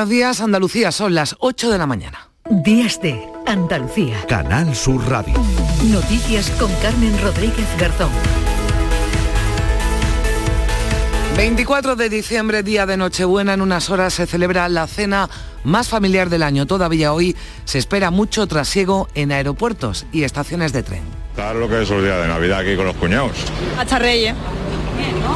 Buenos días, Andalucía, son las 8 de la mañana. Días de Andalucía. Canal Sur Radio. Noticias con Carmen Rodríguez Garzón. 24 de diciembre, día de Nochebuena, en unas horas se celebra la cena más familiar del año. Todavía hoy se espera mucho trasiego en aeropuertos y estaciones de tren. Claro lo que es el día de Navidad aquí con los cuñados. Hasta Reyes.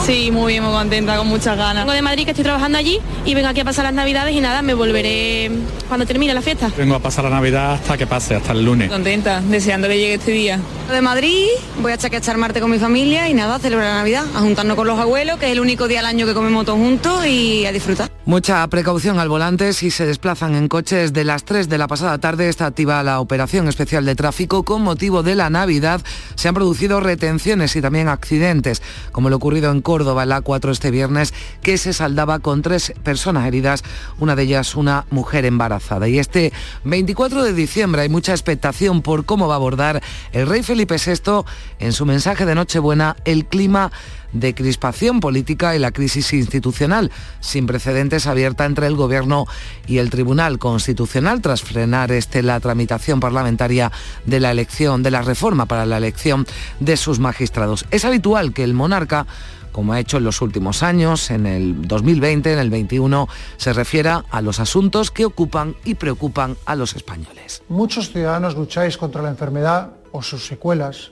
Sí, muy bien, muy contenta, con muchas ganas. Vengo de Madrid, que estoy trabajando allí, y vengo aquí a pasar las Navidades y nada, me volveré cuando termine la fiesta. Vengo a pasar la Navidad hasta que pase, hasta el lunes. Contenta, deseando que llegue este día. De Madrid, voy a chaquechar Marte con mi familia y nada, a celebrar la Navidad, a juntarnos con los abuelos, que es el único día al año que comemos todos juntos y a disfrutar. Mucha precaución al volante si se desplazan en coches. De las 3 de la pasada tarde está activa la operación especial de tráfico. Con motivo de la Navidad se han producido retenciones y también accidentes, como lo ocurrido en Córdoba, la 4 este viernes, que se saldaba con tres personas heridas, una de ellas una mujer embarazada. Y este 24 de diciembre hay mucha expectación por cómo va a abordar el rey Felipe VI en su mensaje de Nochebuena el clima de crispación política y la crisis institucional, sin precedentes abierta entre el Gobierno y el Tribunal Constitucional tras frenar este, la tramitación parlamentaria de la elección, de la reforma para la elección de sus magistrados. Es habitual que el monarca como ha hecho en los últimos años, en el 2020, en el 21, se refiera a los asuntos que ocupan y preocupan a los españoles. Muchos ciudadanos lucháis contra la enfermedad o sus secuelas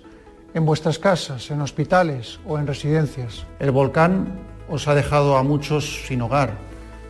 en vuestras casas, en hospitales o en residencias. El volcán os ha dejado a muchos sin hogar,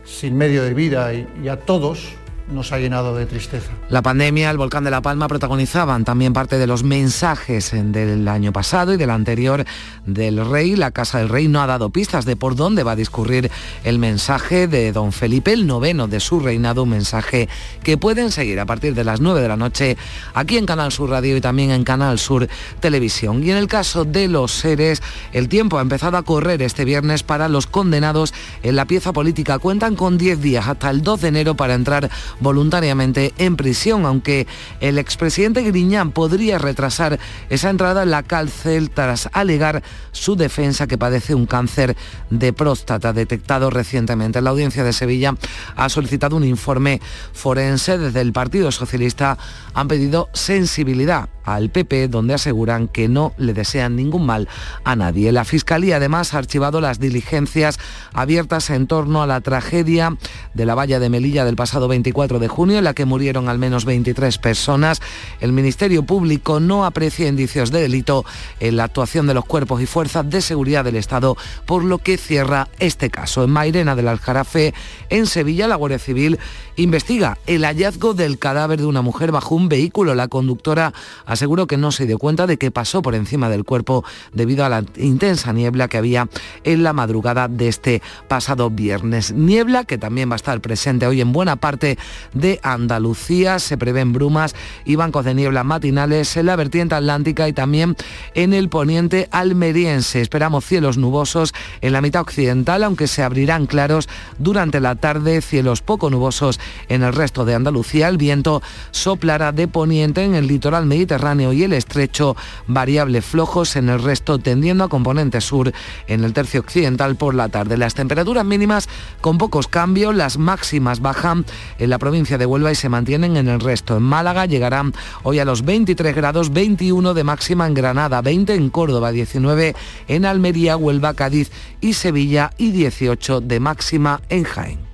sin medio de vida y, y a todos nos ha llenado de tristeza. La pandemia, el volcán de La Palma protagonizaban también parte de los mensajes del año pasado y del anterior del rey. La Casa del Rey no ha dado pistas de por dónde va a discurrir el mensaje de don Felipe, el noveno de su reinado, un mensaje que pueden seguir a partir de las 9 de la noche aquí en Canal Sur Radio y también en Canal Sur Televisión. Y en el caso de los seres, el tiempo ha empezado a correr este viernes para los condenados en la pieza política. Cuentan con 10 días hasta el 2 de enero para entrar voluntariamente en prisión, aunque el expresidente Griñán podría retrasar esa entrada en la cárcel tras alegar su defensa que padece un cáncer de próstata detectado recientemente. La audiencia de Sevilla ha solicitado un informe forense. Desde el Partido Socialista han pedido sensibilidad al PP, donde aseguran que no le desean ningún mal a nadie. La Fiscalía además ha archivado las diligencias abiertas en torno a la tragedia de la valla de Melilla del pasado 24 de junio, en la que murieron al menos 23 personas. El Ministerio Público no aprecia indicios de delito en la actuación de los cuerpos y fuerzas de seguridad del Estado, por lo que cierra este caso. En Mairena del Aljarafe, en Sevilla, la Guardia Civil investiga el hallazgo del cadáver de una mujer bajo un vehículo. La conductora aseguró que no se dio cuenta de que pasó por encima del cuerpo debido a la intensa niebla que había en la madrugada de este pasado viernes. Niebla que también va a estar presente hoy en buena parte de Andalucía. Se prevén brumas y bancos de niebla matinales en la vertiente atlántica y también en el poniente almeriense. Esperamos cielos nubosos en la mitad occidental, aunque se abrirán claros durante la tarde, cielos poco nubosos en el resto de Andalucía. El viento soplará de poniente en el litoral mediterráneo y el estrecho, variables flojos en el resto, tendiendo a componente sur en el tercio occidental por la tarde. Las temperaturas mínimas con pocos cambios, las máximas bajan en la provincia de Huelva y se mantienen en el resto. En Málaga llegarán hoy a los 23 grados, 21 de máxima en Granada, 20 en Córdoba, 19 en Almería, Huelva, Cádiz y Sevilla y 18 de máxima en Jaén.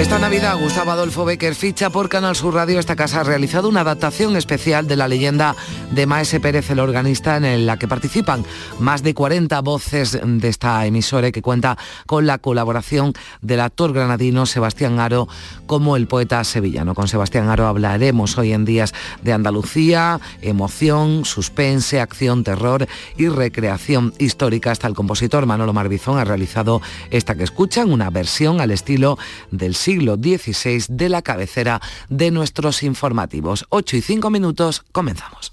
Esta Navidad Gustavo Adolfo Becker ficha por Canal Sur Radio. Esta casa ha realizado una adaptación especial de la leyenda de Maese Pérez, el organista, en la que participan más de 40 voces de esta emisora que cuenta con la colaboración del actor granadino Sebastián Aro como el poeta sevillano. Con Sebastián Aro hablaremos hoy en días de Andalucía, emoción, suspense, acción, terror y recreación histórica. Hasta el compositor Manolo Marbizón ha realizado esta que escuchan, una versión al estilo del siglo siglo XVI de la cabecera de nuestros informativos. 8 y 5 minutos, comenzamos.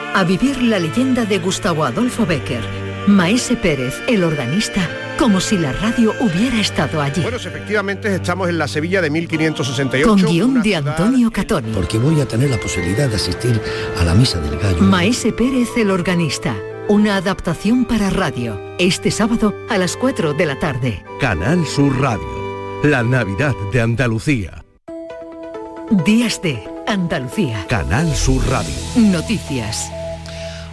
a vivir la leyenda de Gustavo Adolfo Becker, Maese Pérez, el organista, como si la radio hubiera estado allí. Bueno, efectivamente estamos en la Sevilla de 1568. Con guion de Antonio Catoni. Porque voy a tener la posibilidad de asistir a la misa del gallo. Maese Pérez, el organista. Una adaptación para radio. Este sábado a las 4 de la tarde. Canal Sur Radio. La Navidad de Andalucía. Días de Andalucía. Canal Sur Radio. Noticias.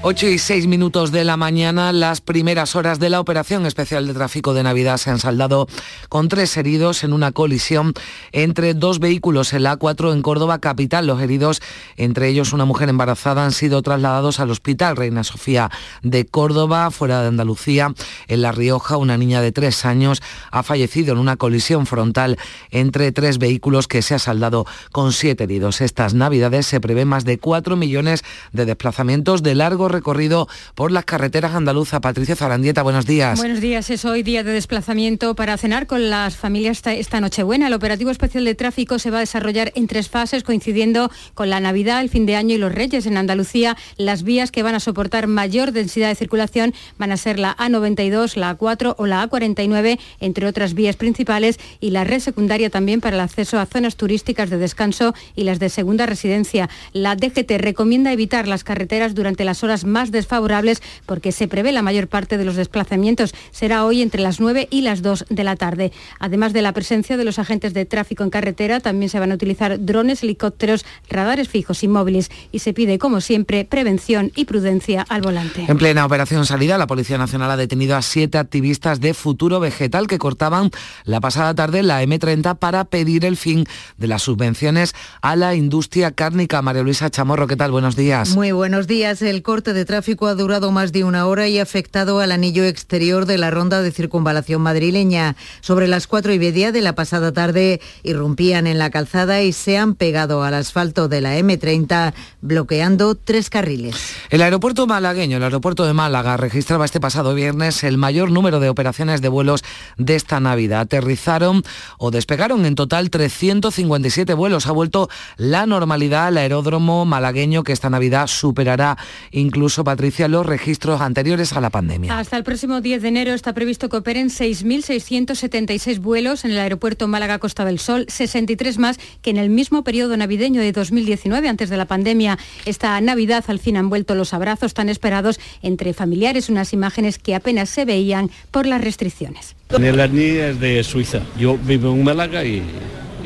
8 y 6 minutos de la mañana, las primeras horas de la operación especial de tráfico de Navidad se han saldado con tres heridos en una colisión entre dos vehículos en la A4 en Córdoba capital. Los heridos, entre ellos una mujer embarazada, han sido trasladados al Hospital Reina Sofía de Córdoba, fuera de Andalucía. En La Rioja, una niña de tres años ha fallecido en una colisión frontal entre tres vehículos que se ha saldado con siete heridos. Estas Navidades se prevén más de 4 millones de desplazamientos de largo recorrido por las carreteras andaluzas. Patricia Zarandieta, buenos días. Buenos días, es hoy día de desplazamiento para cenar con las familias esta, esta Nochebuena. El operativo especial de tráfico se va a desarrollar en tres fases, coincidiendo con la Navidad, el fin de año y los Reyes. En Andalucía, las vías que van a soportar mayor densidad de circulación van a ser la A92, la A4 o la A49, entre otras vías principales, y la red secundaria también para el acceso a zonas turísticas de descanso y las de segunda residencia. La DGT recomienda evitar las carreteras durante las horas más desfavorables porque se prevé la mayor parte de los desplazamientos. Será hoy entre las 9 y las 2 de la tarde. Además de la presencia de los agentes de tráfico en carretera, también se van a utilizar drones, helicópteros, radares fijos y móviles y se pide, como siempre, prevención y prudencia al volante. En plena operación salida, la Policía Nacional ha detenido a siete activistas de Futuro Vegetal que cortaban la pasada tarde la M30 para pedir el fin de las subvenciones a la industria cárnica. María Luisa Chamorro, ¿qué tal? Buenos días. Muy buenos días. El corte de tráfico ha durado más de una hora y ha afectado al anillo exterior de la ronda de circunvalación madrileña. Sobre las cuatro y media de la pasada tarde irrumpían en la calzada y se han pegado al asfalto de la M30 bloqueando tres carriles. El aeropuerto malagueño, el aeropuerto de Málaga, registraba este pasado viernes el mayor número de operaciones de vuelos de esta Navidad. Aterrizaron o despegaron en total 357 vuelos. Ha vuelto la normalidad al aeródromo malagueño que esta Navidad superará incluso, Patricia, los registros anteriores a la pandemia. Hasta el próximo 10 de enero está previsto que operen 6.676 vuelos en el aeropuerto Málaga Costa del Sol, 63 más que en el mismo periodo navideño de 2019, antes de la pandemia. Esta Navidad al fin han vuelto los abrazos tan esperados entre familiares, unas imágenes que apenas se veían por las restricciones. Melanie es de Suiza. Yo vivo en Málaga y,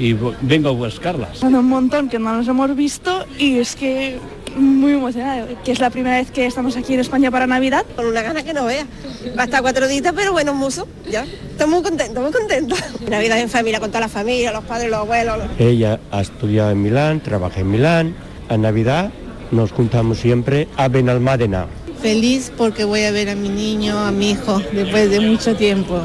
y vengo a buscarlas. Bueno, un montón que no nos hemos visto y es que muy emocionada, que es la primera vez que estamos aquí en España para Navidad. Con una gana que no vea. Va a estar cuatro días, pero bueno, muso, ya. Estamos muy contentos, muy contentos. Navidad en familia, con toda la familia, los padres, los abuelos. Ella ha estudiado en Milán, trabaja en Milán. A Navidad nos juntamos siempre a Benalmádena. Feliz porque voy a ver a mi niño, a mi hijo, después de mucho tiempo.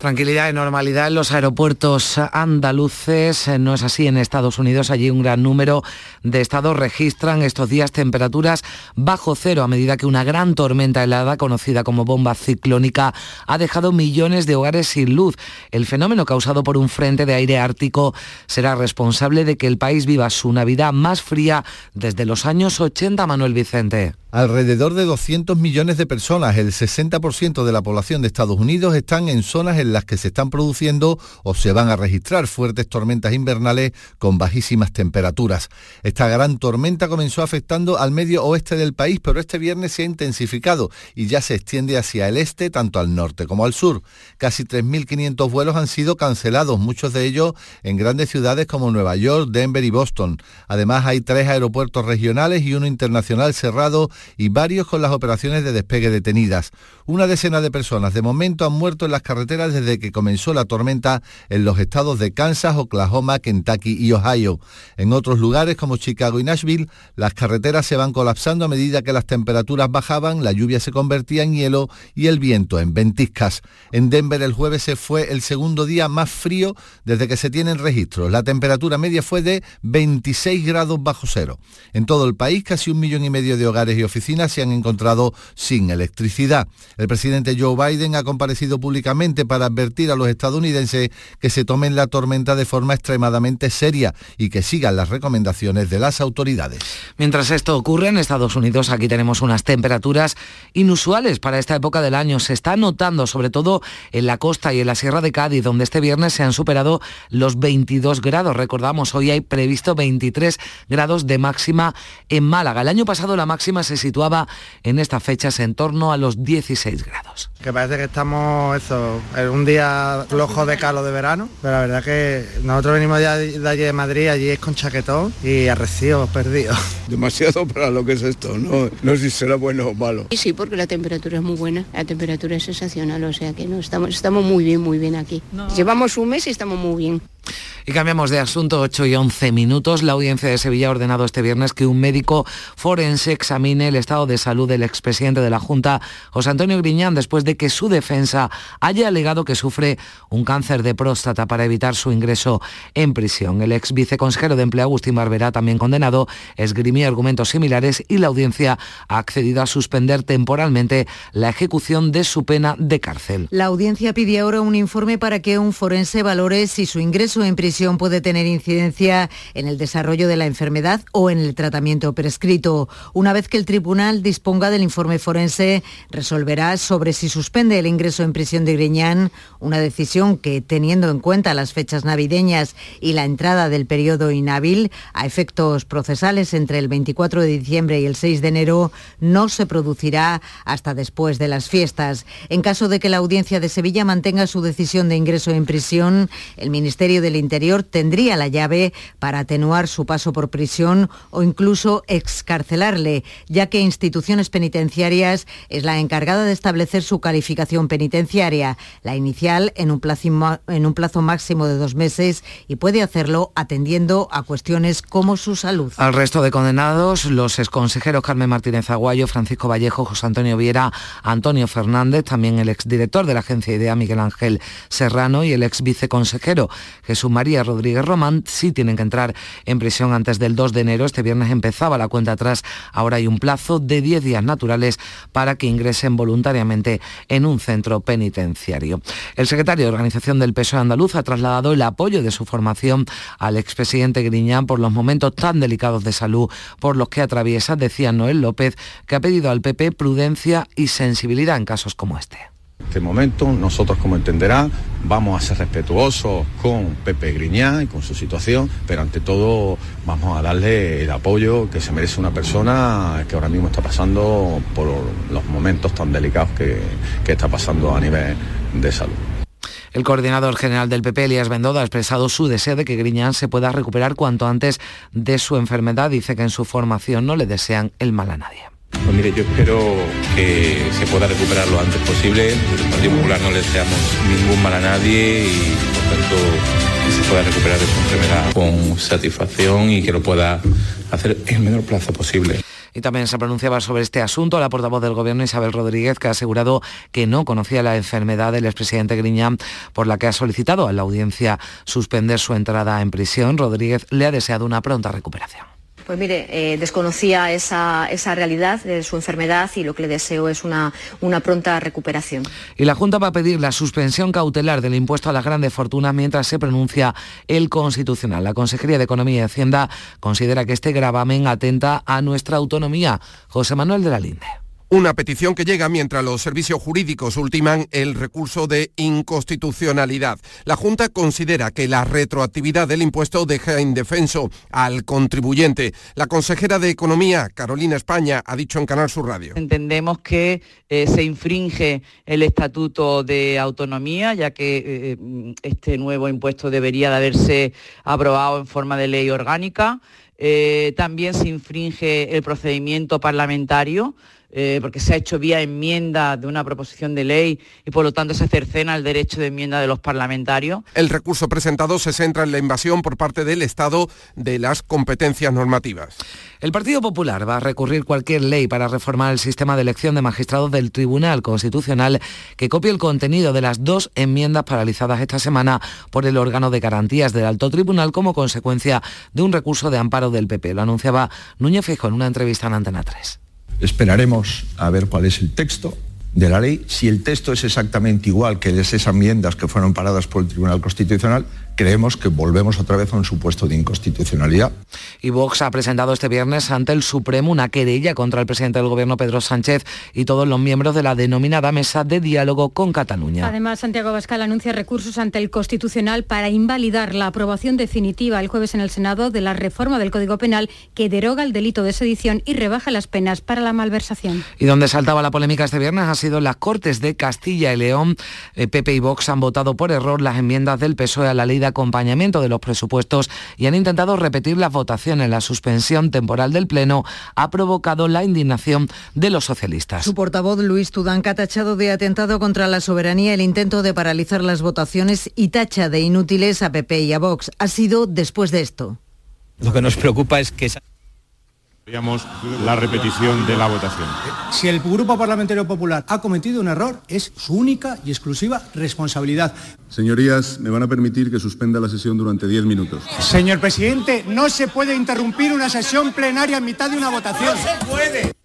Tranquilidad y normalidad en los aeropuertos andaluces. Eh, no es así en Estados Unidos. Allí un gran número de estados registran estos días temperaturas bajo cero a medida que una gran tormenta helada conocida como bomba ciclónica ha dejado millones de hogares sin luz. El fenómeno causado por un frente de aire ártico será responsable de que el país viva su Navidad más fría desde los años 80, Manuel Vicente. Alrededor de 200 millones de personas, el 60% de la población de Estados Unidos, están en zonas en las que se están produciendo o se van a registrar fuertes tormentas invernales con bajísimas temperaturas. Esta gran tormenta comenzó afectando al medio oeste del país, pero este viernes se ha intensificado y ya se extiende hacia el este, tanto al norte como al sur. Casi 3.500 vuelos han sido cancelados, muchos de ellos en grandes ciudades como Nueva York, Denver y Boston. Además, hay tres aeropuertos regionales y uno internacional cerrado y varios con las operaciones de despegue detenidas. Una decena de personas de momento han muerto en las carreteras desde desde que comenzó la tormenta en los estados de Kansas, Oklahoma, Kentucky y Ohio. En otros lugares como Chicago y Nashville, las carreteras se van colapsando a medida que las temperaturas bajaban, la lluvia se convertía en hielo y el viento en ventiscas. En Denver el jueves se fue el segundo día más frío desde que se tienen registros. La temperatura media fue de 26 grados bajo cero. En todo el país, casi un millón y medio de hogares y oficinas se han encontrado sin electricidad. El presidente Joe Biden ha comparecido públicamente para advertir a los estadounidenses que se tomen la tormenta de forma extremadamente seria y que sigan las recomendaciones de las autoridades. Mientras esto ocurre en Estados Unidos, aquí tenemos unas temperaturas inusuales para esta época del año. Se está notando sobre todo en la costa y en la Sierra de Cádiz, donde este viernes se han superado los 22 grados. Recordamos, hoy hay previsto 23 grados de máxima en Málaga. El año pasado la máxima se situaba en estas fechas en torno a los 16 grados. Que parece que estamos eso, en un día flojo de calo de verano, pero la verdad que nosotros venimos de allí de Madrid, allí es con chaquetón y arrecidos perdidos. Demasiado para lo que es esto, no, no sé si será bueno o malo. Sí, sí, porque la temperatura es muy buena, la temperatura es sensacional, o sea que no estamos, estamos muy bien, muy bien aquí. Llevamos un mes y estamos muy bien. Y cambiamos de asunto 8 y 11 minutos. La audiencia de Sevilla ha ordenado este viernes que un médico forense examine el estado de salud del expresidente de la Junta, José Antonio Griñán, después de que su defensa haya alegado que sufre un cáncer de próstata para evitar su ingreso en prisión. El ex viceconsejero de Empleo, Agustín Barberá, también condenado, esgrimía argumentos similares y la audiencia ha accedido a suspender temporalmente la ejecución de su pena de cárcel. La audiencia pide ahora un informe para que un forense valore si su ingreso en prisión puede tener incidencia en el desarrollo de la enfermedad o en el tratamiento prescrito. Una vez que el tribunal disponga del informe forense, resolverá sobre si suspende el ingreso en prisión de Griñán, una decisión que, teniendo en cuenta las fechas navideñas y la entrada del periodo inhábil a efectos procesales entre el 24 de diciembre y el 6 de enero, no se producirá hasta después de las fiestas. En caso de que la audiencia de Sevilla mantenga su decisión de ingreso en prisión, el Ministerio del Interior tendría la llave para atenuar su paso por prisión o incluso excarcelarle, ya que instituciones penitenciarias es la encargada de establecer su calificación penitenciaria, la inicial en un plazo, máximo de dos meses y puede hacerlo atendiendo a cuestiones como su salud. Al resto de condenados, los exconsejeros Carmen Martínez Aguayo, Francisco Vallejo, José Antonio Viera, Antonio Fernández, también el exdirector de la agencia IDEA, Miguel Ángel Serrano, y el ex viceconsejero Jesús María Rodríguez Román, sí tienen que entrar en prisión antes del 2 de enero. Este viernes empezaba la cuenta atrás. Ahora hay un plazo de 10 días naturales para que ingresen voluntariamente en un centro penitenciario. El secretario de Organización del PSOE andaluz ha trasladado el apoyo de su formación al expresidente Griñán por los momentos tan delicados de salud por los que atraviesa, decía Noel López, que ha pedido al PP prudencia y sensibilidad en casos como este este momento. Nosotros, como entenderá, vamos a ser respetuosos con Pepe Griñán y con su situación, pero ante todo vamos a darle el apoyo que se merece una persona que ahora mismo está pasando por los momentos tan delicados que, que está pasando a nivel de salud. El coordinador general del PP, Elías Bendoda, ha expresado su deseo de que Griñán se pueda recuperar cuanto antes de su enfermedad. Dice que en su formación no le desean el mal a nadie. Pues mire, yo espero que se pueda recuperar lo antes posible. El Partido Popular no le deseamos ningún mal a nadie y por tanto que se pueda recuperar de su enfermedad con satisfacción y que lo pueda hacer en el menor plazo posible. Y también se pronunciaba sobre este asunto la portavoz del Gobierno, Isabel Rodríguez, que ha asegurado que no conocía la enfermedad del expresidente Griñán, por la que ha solicitado a la audiencia suspender su entrada en prisión. Rodríguez le ha deseado una pronta recuperación. Pues mire, eh, desconocía esa, esa, realidad de su enfermedad y lo que le deseo es una, una pronta recuperación. Y la Junta va a pedir la suspensión cautelar del impuesto a las grandes fortunas mientras se pronuncia el Constitucional. La Consejería de Economía y Hacienda considera que este gravamen atenta a nuestra autonomía. José Manuel de la Linde. Una petición que llega mientras los servicios jurídicos ultiman el recurso de inconstitucionalidad. La Junta considera que la retroactividad del impuesto deja indefenso al contribuyente. La consejera de Economía, Carolina España, ha dicho en Canal Sur Radio. Entendemos que eh, se infringe el Estatuto de Autonomía, ya que eh, este nuevo impuesto debería de haberse aprobado en forma de ley orgánica. Eh, también se infringe el procedimiento parlamentario eh, porque se ha hecho vía enmienda de una proposición de ley y por lo tanto se cercena el derecho de enmienda de los parlamentarios. El recurso presentado se centra en la invasión por parte del Estado de las competencias normativas. El Partido Popular va a recurrir cualquier ley para reformar el sistema de elección de magistrados del Tribunal Constitucional que copie el contenido de las dos enmiendas paralizadas esta semana por el órgano de garantías del Alto Tribunal como consecuencia de un recurso de amparo del PP. Lo anunciaba Núñez Fijo en una entrevista en Antena 3. Esperaremos a ver cuál es el texto de la ley. Si el texto es exactamente igual que esas enmiendas que fueron paradas por el Tribunal Constitucional, creemos que volvemos otra vez a un supuesto de inconstitucionalidad. Y Vox ha presentado este viernes ante el Supremo una querella contra el presidente del Gobierno, Pedro Sánchez, y todos los miembros de la denominada Mesa de Diálogo con Cataluña. Además, Santiago Bascal anuncia recursos ante el Constitucional para invalidar la aprobación definitiva el jueves en el Senado de la reforma del Código Penal que deroga el delito de sedición y rebaja las penas para la malversación. Y donde saltaba la polémica este viernes ha sido en las Cortes de Castilla y León. Pepe y Vox han votado por error las enmiendas del PSOE a la ley de acompañamiento de los presupuestos y han intentado repetir las votaciones. La suspensión temporal del Pleno ha provocado la indignación de los socialistas. Su portavoz Luis Tudanca ha tachado de atentado contra la soberanía el intento de paralizar las votaciones y tacha de inútiles a PP y a Vox. Ha sido después de esto. Lo que nos preocupa es que la repetición de la votación. Si el Grupo Parlamentario Popular ha cometido un error, es su única y exclusiva responsabilidad. Señorías, me van a permitir que suspenda la sesión durante 10 minutos. Señor presidente, no se puede interrumpir una sesión plenaria en mitad de una votación. No se puede.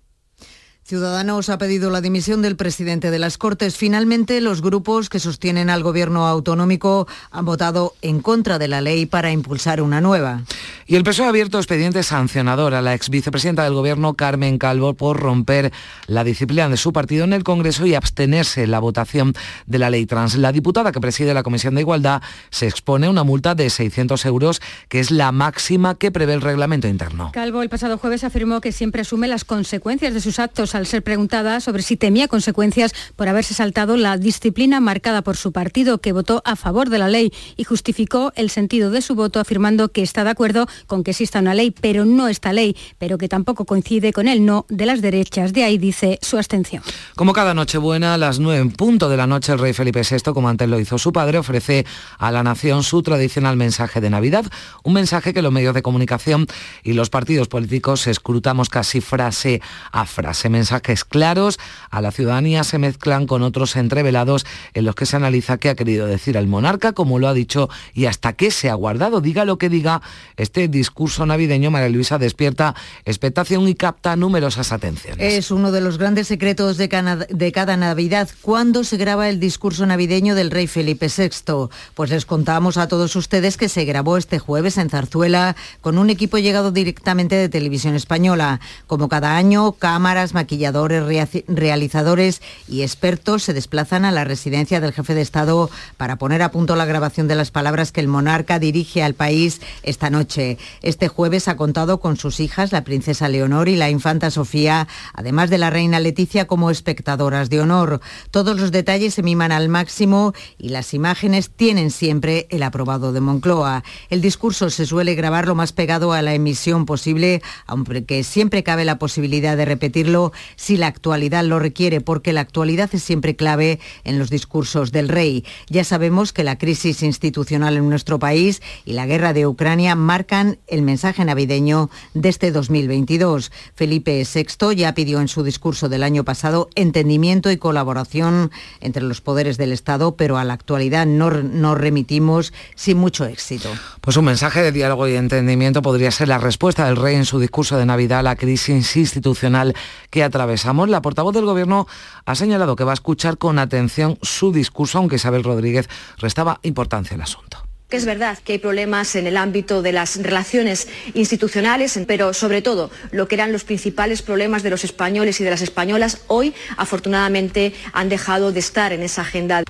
Ciudadanos ha pedido la dimisión del presidente de las Cortes. Finalmente, los grupos que sostienen al gobierno autonómico han votado en contra de la ley para impulsar una nueva. Y el PSOE ha abierto expediente sancionador a la ex vicepresidenta del gobierno, Carmen Calvo, por romper la disciplina de su partido en el Congreso y abstenerse en la votación de la ley trans. La diputada que preside la Comisión de Igualdad se expone a una multa de 600 euros, que es la máxima que prevé el reglamento interno. Calvo el pasado jueves afirmó que siempre asume las consecuencias de sus actos al ser preguntada sobre si temía consecuencias por haberse saltado la disciplina marcada por su partido, que votó a favor de la ley y justificó el sentido de su voto afirmando que está de acuerdo con que exista una ley, pero no esta ley, pero que tampoco coincide con el no de las derechas. De ahí dice su abstención. Como cada Nochebuena, a las nueve en punto de la noche, el rey Felipe VI, como antes lo hizo su padre, ofrece a la nación su tradicional mensaje de Navidad, un mensaje que los medios de comunicación y los partidos políticos escrutamos casi frase a frase mensajes claros a la ciudadanía se mezclan con otros entrevelados en los que se analiza qué ha querido decir el monarca, como lo ha dicho y hasta qué se ha guardado. Diga lo que diga, este discurso navideño, María Luisa, despierta expectación y capta numerosas atenciones. Es uno de los grandes secretos de, cada Navidad. ¿Cuándo se graba el discurso navideño del rey Felipe VI? Pues les contamos a todos ustedes que se grabó este jueves en Zarzuela con un equipo llegado directamente de Televisión Española. Como cada año, cámaras, maquilladores, realizadores y expertos se desplazan a la residencia del jefe de Estado para poner a punto la grabación de las palabras que el monarca dirige al país esta noche. Este jueves ha contado con sus hijas, la princesa Leonor y la infanta Sofía, además de la reina Leticia como espectadoras de honor. Todos los detalles se miman al máximo y las imágenes tienen siempre el aprobado de Moncloa. El discurso se suele grabar lo más pegado a la emisión posible, aunque siempre cabe la posibilidad de repetirlo si la actualidad lo requiere, porque la actualidad es siempre clave en los discursos del rey. Ya sabemos que la crisis institucional en nuestro país y la guerra de Ucrania marcan el mensaje navideño de este 2022. Felipe VI ya pidió en su discurso del año pasado entendimiento y colaboración entre los poderes del Estado, pero a la actualidad no nos remitimos sin mucho éxito. Pues un mensaje de diálogo y entendimiento podría ser la respuesta del rey en su discurso de Navidad a la crisis institucional que atravesamos. La portavoz del Gobierno ha señalado que va a escuchar con atención su discurso, aunque Isabel Rodríguez restaba importancia al asunto que es verdad que hay problemas en el ámbito de las relaciones institucionales, pero sobre todo lo que eran los principales problemas de los españoles y de las españolas hoy afortunadamente han dejado de estar en esa agenda.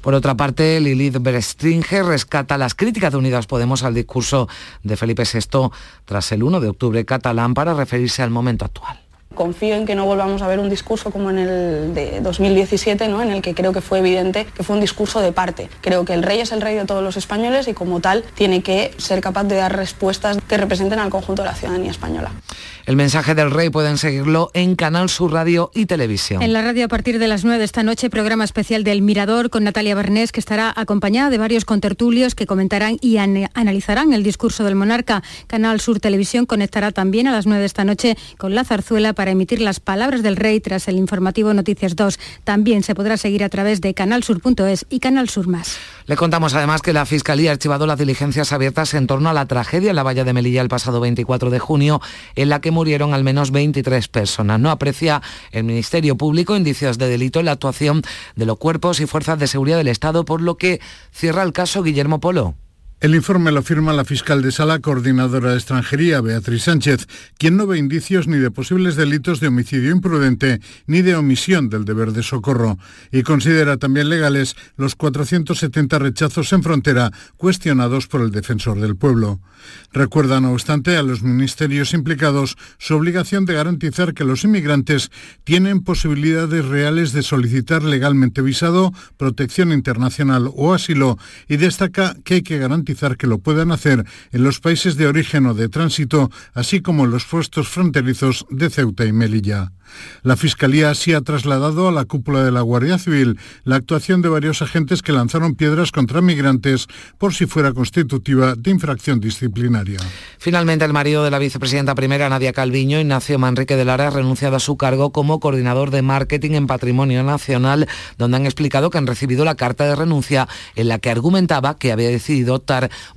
Por otra parte, Lilith Berestringe rescata las críticas de Unidas Podemos al discurso de Felipe VI tras el 1 de octubre catalán para referirse al momento actual confío en que no volvamos a ver un discurso como en el de 2017, ¿no? en el que creo que fue evidente que fue un discurso de parte. Creo que el rey es el rey de todos los españoles y como tal tiene que ser capaz de dar respuestas que representen al conjunto de la ciudadanía española. El mensaje del rey pueden seguirlo en Canal Sur Radio y Televisión. En la radio a partir de las 9 de esta noche, programa especial del Mirador con Natalia Bernés, que estará acompañada de varios contertulios que comentarán y analizarán el discurso del monarca. Canal Sur Televisión conectará también a las 9 de esta noche con la zarzuela para emitir las palabras del rey tras el informativo Noticias 2. También se podrá seguir a través de canalsur.es y Canal Sur Más. Le contamos además que la Fiscalía ha archivado las diligencias abiertas en torno a la tragedia en la valla de Melilla el pasado 24 de junio, en la que murieron al menos 23 personas. No aprecia el Ministerio Público indicios de delito en la actuación de los cuerpos y fuerzas de seguridad del Estado, por lo que cierra el caso Guillermo Polo. El informe lo firma la fiscal de sala coordinadora de extranjería, Beatriz Sánchez, quien no ve indicios ni de posibles delitos de homicidio imprudente ni de omisión del deber de socorro y considera también legales los 470 rechazos en frontera cuestionados por el defensor del pueblo. Recuerda, no obstante, a los ministerios implicados su obligación de garantizar que los inmigrantes tienen posibilidades reales de solicitar legalmente visado, protección internacional o asilo y destaca que hay que garantizar que lo puedan hacer en los países de origen o de tránsito, así como en los puestos fronterizos de Ceuta y Melilla. La Fiscalía así ha trasladado a la cúpula de la Guardia Civil la actuación de varios agentes que lanzaron piedras contra migrantes por si fuera constitutiva de infracción disciplinaria. Finalmente, el marido de la vicepresidenta primera, Nadia Calviño, Ignacio Manrique de Lara, ha renunciado a su cargo como coordinador de marketing en Patrimonio Nacional, donde han explicado que han recibido la carta de renuncia en la que argumentaba que había decidido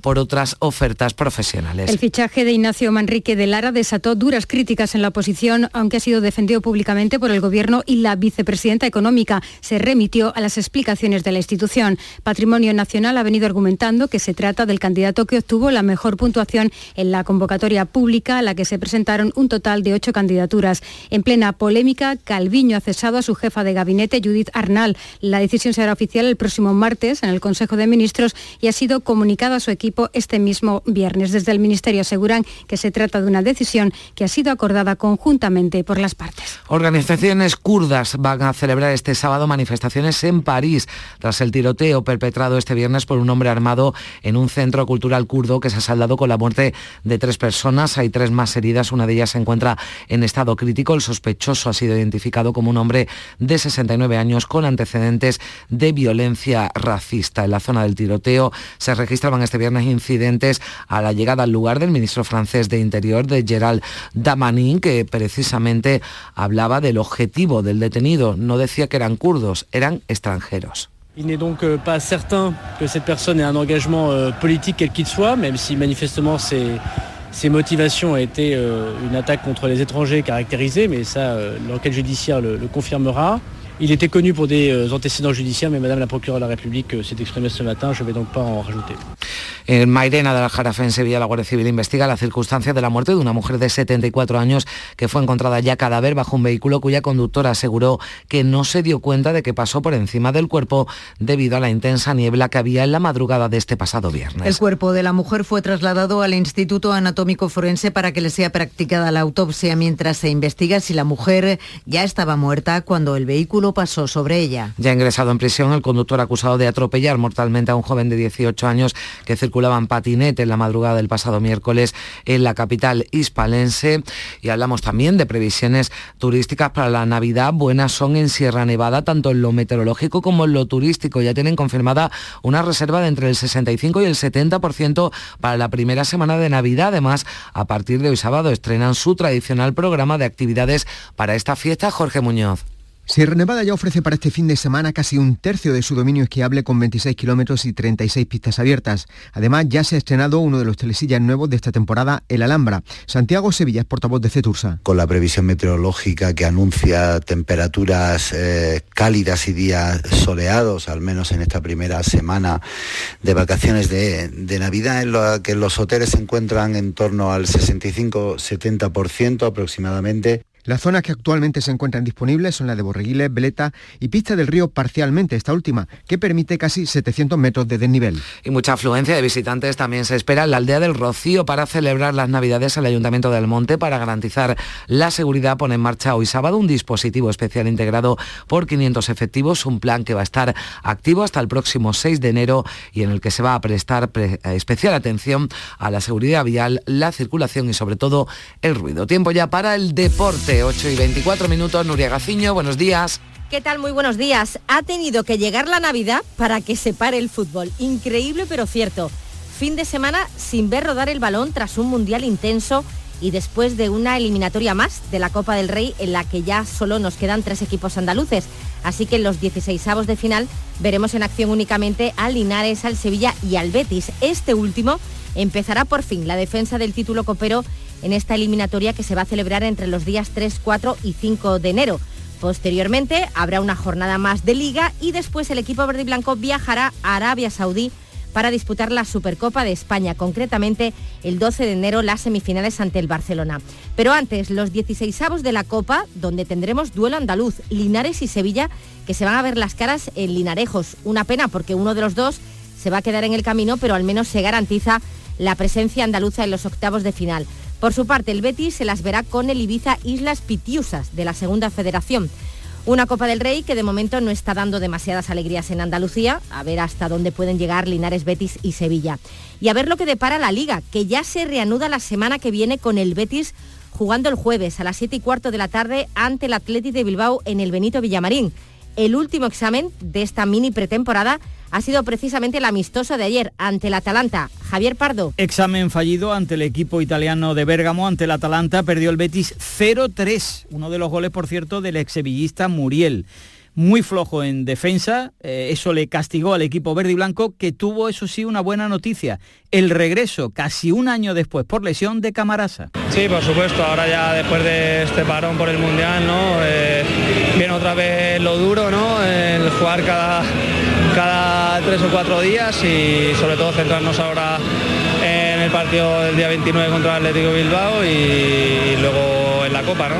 por otras ofertas profesionales. El fichaje de Ignacio Manrique de Lara desató duras críticas en la oposición, aunque ha sido defendido públicamente por el Gobierno y la vicepresidenta económica. Se remitió a las explicaciones de la institución. Patrimonio Nacional ha venido argumentando que se trata del candidato que obtuvo la mejor puntuación en la convocatoria pública a la que se presentaron un total de ocho candidaturas. En plena polémica, Calviño ha cesado a su jefa de gabinete, Judith Arnal. La decisión será oficial el próximo martes en el Consejo de Ministros y ha sido comunicada a su equipo este mismo viernes. Desde el Ministerio aseguran que se trata de una decisión que ha sido acordada conjuntamente por las partes. Organizaciones kurdas van a celebrar este sábado manifestaciones en París tras el tiroteo perpetrado este viernes por un hombre armado en un centro cultural kurdo que se ha saldado con la muerte de tres personas. Hay tres más heridas, una de ellas se encuentra en estado crítico. El sospechoso ha sido identificado como un hombre de 69 años con antecedentes de violencia racista. En la zona del tiroteo se registraban este viernes incidentes a la llegada al lugar del ministro francés de Interior, de Gerald Damanin, que precisamente hablaba del objetivo del detenido, no decía que eran kurdos, eran extranjeros. Il n'est donc euh, pas certain que cette personne ait un engagement euh, politique quel qu'il soit, même si manifestement ses, ses motivations été euh, une attaque contre les étrangers caractérisée, mais ça, l'enquête judiciaire le, le confirmera. Il était connu pour des antécédents judiciaires, mais Madame la procureure de la République s'est exprimée ce matin, je ne vais donc pas en rajouter. En Mairena de la Jarafe, en Sevilla, la Guardia Civil investiga la circunstancia de la muerte de una mujer de 74 años que fue encontrada ya cadáver bajo un vehículo cuya conductora aseguró que no se dio cuenta de que pasó por encima del cuerpo debido a la intensa niebla que había en la madrugada de este pasado viernes. El cuerpo de la mujer fue trasladado al Instituto Anatómico Forense para que le sea practicada la autopsia mientras se investiga si la mujer ya estaba muerta cuando el vehículo pasó sobre ella. Ya ingresado en prisión el conductor acusado de atropellar mortalmente a un joven de 18 años que circulaba en patinete en la madrugada del pasado miércoles en la capital hispalense. Y hablamos también de previsiones turísticas para la Navidad. Buenas son en Sierra Nevada, tanto en lo meteorológico como en lo turístico. Ya tienen confirmada una reserva de entre el 65 y el 70% para la primera semana de Navidad. Además, a partir de hoy sábado estrenan su tradicional programa de actividades para esta fiesta. Jorge Muñoz. Sierra Nevada ya ofrece para este fin de semana casi un tercio de su dominio esquiable con 26 kilómetros y 36 pistas abiertas. Además, ya se ha estrenado uno de los telesillas nuevos de esta temporada, el Alhambra. Santiago Sevilla es portavoz de Cetursa. Con la previsión meteorológica que anuncia temperaturas eh, cálidas y días soleados, al menos en esta primera semana de vacaciones de, de Navidad, en la que los hoteles se encuentran en torno al 65-70% aproximadamente Las zonas que actualmente se encuentran disponibles son las de Borreguiles, Veleta y Pista del Río parcialmente, esta última, que permite casi 700 metros de desnivel. Y mucha afluencia de visitantes también se espera en la aldea del Rocío para celebrar las Navidades al Ayuntamiento del Monte para garantizar la seguridad. Pone en marcha hoy sábado un dispositivo especial integrado por 500 efectivos, un plan que va a estar activo hasta el próximo 6 de enero y en el que se va a prestar especial atención a la seguridad vial, la circulación y sobre todo el ruido. Tiempo ya para el deporte. 8 y 24 minutos. Nuria Gaciño, buenos días. ¿Qué tal? Muy buenos días. Ha tenido que llegar la Navidad para que se pare el fútbol. Increíble pero cierto. Fin de semana sin ver rodar el balón tras un mundial intenso y después de una eliminatoria más de la Copa del Rey en la que ya solo nos quedan tres equipos andaluces. Así que en los 16 avos de final veremos en acción únicamente al Linares, al Sevilla y al Betis. Este último empezará por fin la defensa del título copero en esta eliminatoria que se va a celebrar entre los días 3, 4 y 5 de enero. Posteriormente habrá una jornada más de liga y después el equipo verde y blanco viajará a Arabia Saudí para disputar la Supercopa de España, concretamente el 12 de enero las semifinales ante el Barcelona. Pero antes, los 16 avos de la Copa, donde tendremos duelo andaluz, Linares y Sevilla, que se van a ver las caras en Linarejos. Una pena porque uno de los dos se va a quedar en el camino, pero al menos se garantiza la presencia andaluza en los octavos de final. Por su parte, el Betis se las verá con el Ibiza Islas Pitiusas de la Segunda Federación. Una Copa del Rey que de momento no está dando demasiadas alegrías en Andalucía, a ver hasta dónde pueden llegar Linares, Betis y Sevilla. Y a ver lo que depara la liga, que ya se reanuda la semana que viene con el Betis jugando el jueves a las 7 y cuarto de la tarde ante el Athletic de Bilbao en el Benito Villamarín. El último examen de esta mini pretemporada ha sido precisamente el amistoso de ayer ante el Atalanta. Javier Pardo. Examen fallido ante el equipo italiano de Bérgamo, ante el Atalanta, perdió el Betis 0-3, uno de los goles, por cierto, del exsevillista Muriel muy flojo en defensa, eh, eso le castigó al equipo verde y blanco que tuvo eso sí una buena noticia, el regreso casi un año después por lesión de Camarasa. Sí, por supuesto, ahora ya después de este parón por el Mundial, ¿no? Eh, viene otra vez lo duro, ¿no? El jugar cada, cada tres o cuatro días y sobre todo centrarnos ahora en el partido del día 29 contra el Atlético Bilbao y luego en la Copa, ¿no?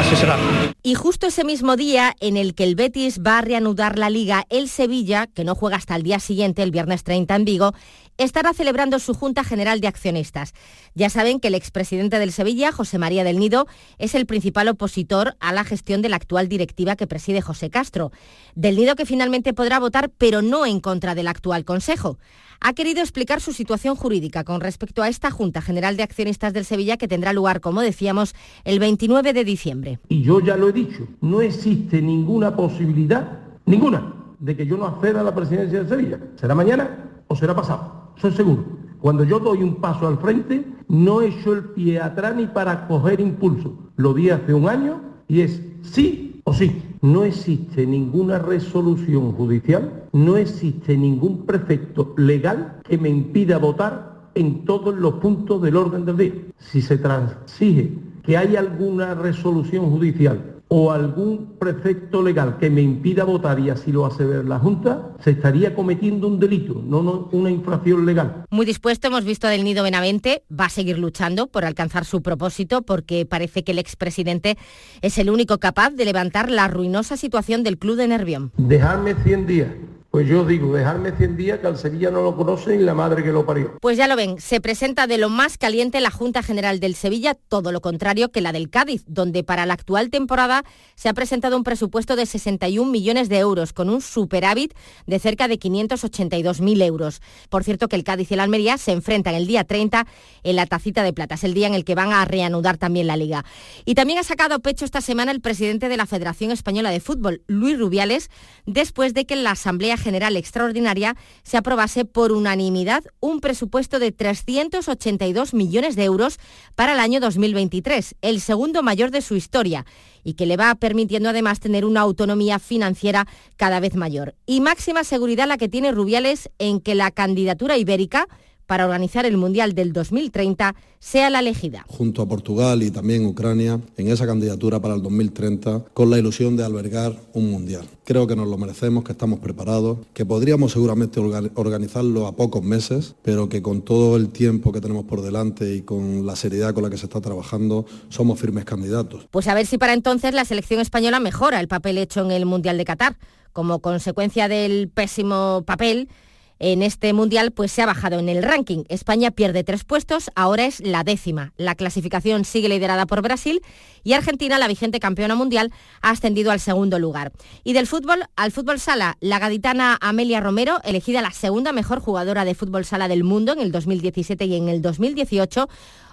Así será. Y justo ese mismo día en el que el Betis va a reanudar la liga, el Sevilla, que no juega hasta el día siguiente, el viernes 30 en Vigo, estará celebrando su Junta General de Accionistas. Ya saben que el expresidente del Sevilla, José María del Nido, es el principal opositor a la gestión de la actual directiva que preside José Castro. Del Nido que finalmente podrá votar, pero no en contra del actual Consejo ha querido explicar su situación jurídica con respecto a esta Junta General de Accionistas del Sevilla que tendrá lugar, como decíamos, el 29 de diciembre. Y yo ya lo he dicho, no existe ninguna posibilidad, ninguna, de que yo no acceda a la presidencia del Sevilla. ¿Será mañana o será pasado? Soy seguro. Cuando yo doy un paso al frente, no echo el pie atrás ni para coger impulso. Lo di hace un año y es sí o sí. No existe ninguna resolución judicial, no existe ningún prefecto legal que me impida votar en todos los puntos del orden del día. Si se transige que hay alguna resolución judicial o algún prefecto legal que me impida votar y así lo hace ver la Junta, se estaría cometiendo un delito, no, una infracción legal. Muy dispuesto, hemos visto a Del Nido Benavente, va a seguir luchando por alcanzar su propósito porque parece que el expresidente es el único capaz de levantar la ruinosa situación del club de Nervión. Dejarme 100 días pues yo digo, dejarme 100 días que al Sevilla no lo conoce y la madre que lo parió. Pues ya lo ven, se presenta de lo más caliente la Junta General del Sevilla, todo lo contrario que la del Cádiz, donde para la actual temporada se ha presentado un presupuesto de 61 millones de euros, con un superávit de cerca de 582.000 euros. Por cierto que el Cádiz y el Almería se enfrentan el día 30 en la Tacita de Plata, es el día en el que van a reanudar también la liga. Y también ha sacado pecho esta semana el presidente de la Federación Española de Fútbol, Luis Rubiales, después de que la Asamblea General Extraordinaria se aprobase por unanimidad un presupuesto de 382 millones de euros para el año 2023, el segundo mayor de su historia y que le va permitiendo además tener una autonomía financiera cada vez mayor. Y máxima seguridad la que tiene Rubiales en que la candidatura ibérica para organizar el Mundial del 2030 sea la elegida. Junto a Portugal y también Ucrania en esa candidatura para el 2030 con la ilusión de albergar un Mundial. Creo que nos lo merecemos, que estamos preparados, que podríamos seguramente organizarlo a pocos meses, pero que con todo el tiempo que tenemos por delante y con la seriedad con la que se está trabajando, somos firmes candidatos. Pues a ver si para entonces la selección española mejora el papel hecho en el Mundial de Qatar. Como consecuencia del pésimo papel, en este mundial pues se ha bajado en el ranking. España pierde tres puestos, ahora es la décima. La clasificación sigue liderada por Brasil y Argentina, la vigente campeona mundial, ha ascendido al segundo lugar. Y del fútbol al fútbol sala, la gaditana Amelia Romero, elegida la segunda mejor jugadora de fútbol sala del mundo en el 2017 y en el 2018,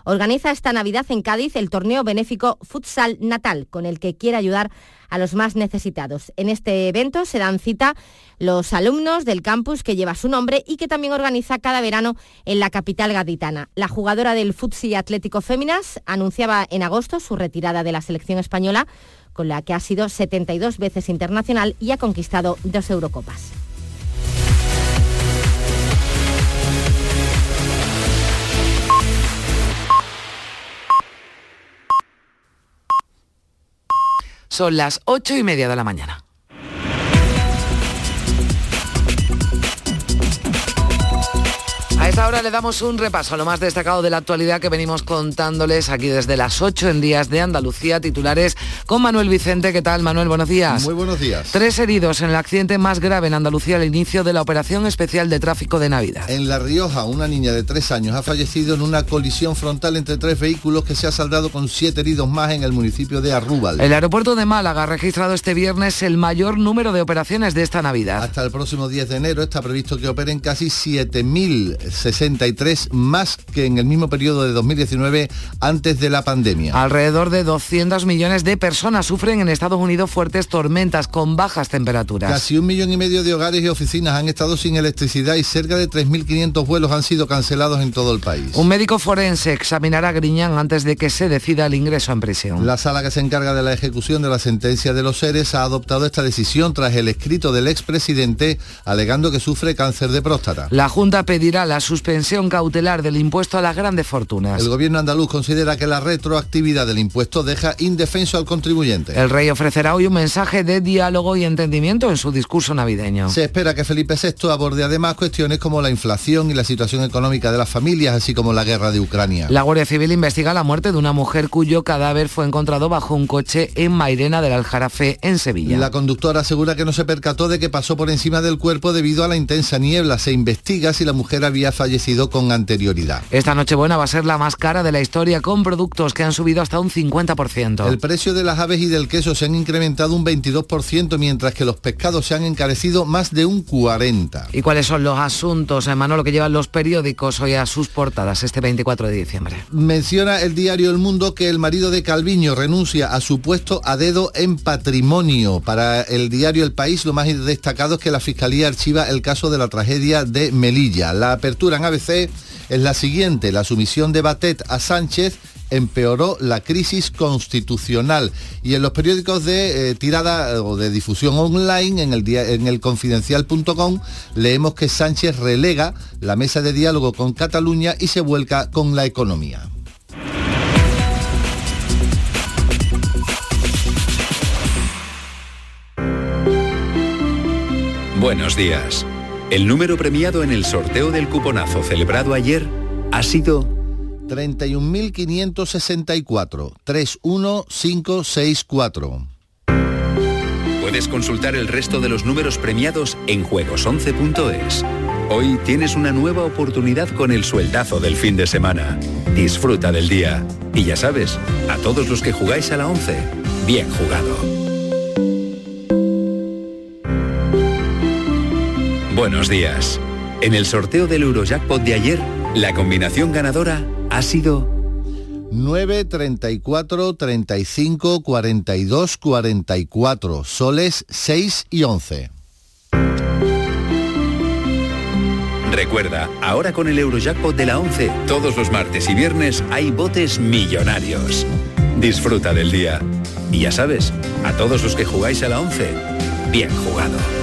organiza esta Navidad en Cádiz el torneo benéfico Futsal Natal, con el que quiere ayudar a los más necesitados. En este evento se dan cita los alumnos del campus que lleva su nombre y que también organiza cada verano en la capital gaditana. La jugadora del Futsi Atlético Féminas anunciaba en agosto su retirada de la selección española, con la que ha sido 72 veces internacional y ha conquistado dos Eurocopas. Son las ocho y media de la mañana. Esta hora le damos un repaso a lo más destacado de la actualidad que venimos contándoles aquí desde las 8 en días de Andalucía, titulares con Manuel Vicente. ¿Qué tal, Manuel? Buenos días. Muy buenos días. Tres heridos en el accidente más grave en Andalucía al inicio de la operación especial de tráfico de Navidad. En La Rioja, una niña de tres años ha fallecido en una colisión frontal entre tres vehículos que se ha saldado con siete heridos más en el municipio de Arrúbal. El aeropuerto de Málaga ha registrado este viernes el mayor número de operaciones de esta Navidad. Hasta el próximo 10 de enero está previsto que operen casi 7.000 63 más que en el mismo periodo de 2019 antes de la pandemia. Alrededor de 200 millones de personas sufren en Estados Unidos fuertes tormentas con bajas temperaturas. Casi un millón y medio de hogares y oficinas han estado sin electricidad y cerca de 3.500 vuelos han sido cancelados en todo el país. Un médico forense examinará a Griñán antes de que se decida el ingreso en prisión. La sala que se encarga de la ejecución de la sentencia de los seres ha adoptado esta decisión tras el escrito del expresidente alegando que sufre cáncer de próstata. La Junta pedirá la suspensión cautelar del impuesto a las grandes fortunas. El gobierno andaluz considera que la retroactividad del impuesto deja indefenso al contribuyente. El rey ofrecerá hoy un mensaje de diálogo y entendimiento en su discurso navideño. Se espera que Felipe VI aborde además cuestiones como la inflación y la situación económica de las familias, así como la guerra de Ucrania. La Guardia Civil investiga la muerte de una mujer cuyo cadáver fue encontrado bajo un coche en Mairena del Aljarafe, en Sevilla. La conductora asegura que no se percató de que pasó por encima del cuerpo debido a la intensa niebla. Se investiga si la mujer había fallecido con anterioridad. Esta Nochebuena va a ser la más cara de la historia con productos que han subido hasta un 50%. El precio de las aves y del queso se han incrementado un 22%, mientras que los pescados se han encarecido más de un 40%. ¿Y cuáles son los asuntos, hermano, lo que llevan los periódicos hoy a sus portadas este 24 de diciembre? Menciona el diario El Mundo que el marido de Calviño renuncia a su puesto a dedo en patrimonio. Para el diario El País lo más destacado es que la Fiscalía archiva el caso de la tragedia de Melilla. La apertura en ABC es la siguiente. La sumisión de Batet a Sánchez empeoró la crisis constitucional. Y en los periódicos de eh, tirada o de difusión online, en el, en el confidencial.com, leemos que Sánchez relega la mesa de diálogo con Cataluña y se vuelca con la economía. Buenos días. El número premiado en el sorteo del cuponazo celebrado ayer ha sido 31.564 31564. Puedes consultar el resto de los números premiados en juegos11.es. Hoy tienes una nueva oportunidad con el sueldazo del fin de semana. Disfruta del día. Y ya sabes, a todos los que jugáis a la 11, bien jugado. Buenos días. En el sorteo del Eurojackpot de ayer, la combinación ganadora ha sido 9, 34, 35, 42, 44, soles 6 y 11. Recuerda, ahora con el Eurojackpot de la 11, todos los martes y viernes hay botes millonarios. Disfruta del día. Y ya sabes, a todos los que jugáis a la 11, bien jugado.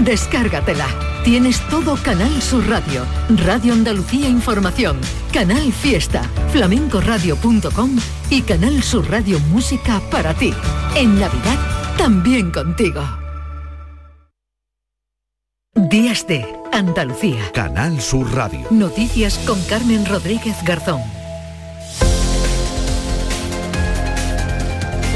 Descárgatela. Tienes todo Canal Sur Radio, Radio Andalucía Información, Canal Fiesta, flamencoradio.com y Canal Sur Radio Música para ti. En Navidad, también contigo. Días de Andalucía. Canal Sur Radio. Noticias con Carmen Rodríguez Garzón.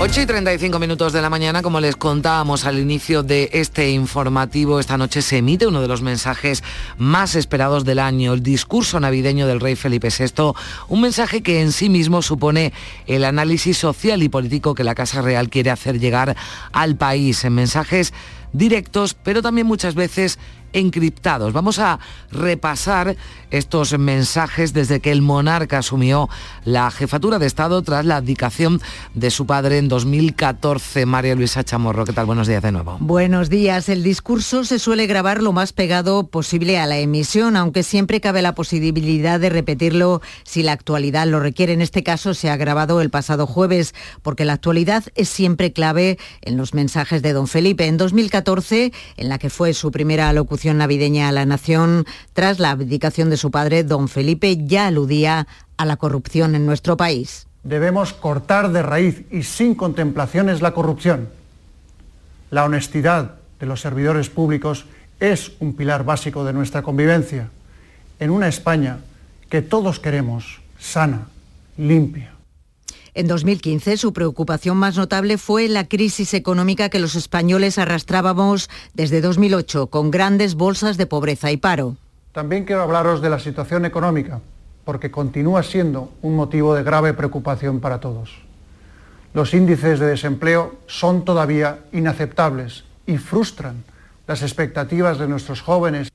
8 y 35 minutos de la mañana, como les contábamos al inicio de este informativo, esta noche se emite uno de los mensajes más esperados del año, el discurso navideño del rey Felipe VI, un mensaje que en sí mismo supone el análisis social y político que la Casa Real quiere hacer llegar al país, en mensajes directos, pero también muchas veces encriptados. Vamos a repasar estos mensajes desde que el monarca asumió la jefatura de Estado tras la abdicación de su padre en 2014. María Luisa Chamorro, ¿qué tal? Buenos días de nuevo. Buenos días. El discurso se suele grabar lo más pegado posible a la emisión, aunque siempre cabe la posibilidad de repetirlo si la actualidad lo requiere. En este caso se ha grabado el pasado jueves, porque la actualidad es siempre clave en los mensajes de don Felipe. En 2014, en la que fue su primera locución navideña a la nación, tras la abdicación de su padre, don Felipe ya aludía a la corrupción en nuestro país. Debemos cortar de raíz y sin contemplaciones la corrupción. La honestidad de los servidores públicos es un pilar básico de nuestra convivencia en una España que todos queremos sana, limpia. En 2015 su preocupación más notable fue la crisis económica que los españoles arrastrábamos desde 2008 con grandes bolsas de pobreza y paro. También quiero hablaros de la situación económica, porque continúa siendo un motivo de grave preocupación para todos. Los índices de desempleo son todavía inaceptables y frustran las expectativas de nuestros jóvenes.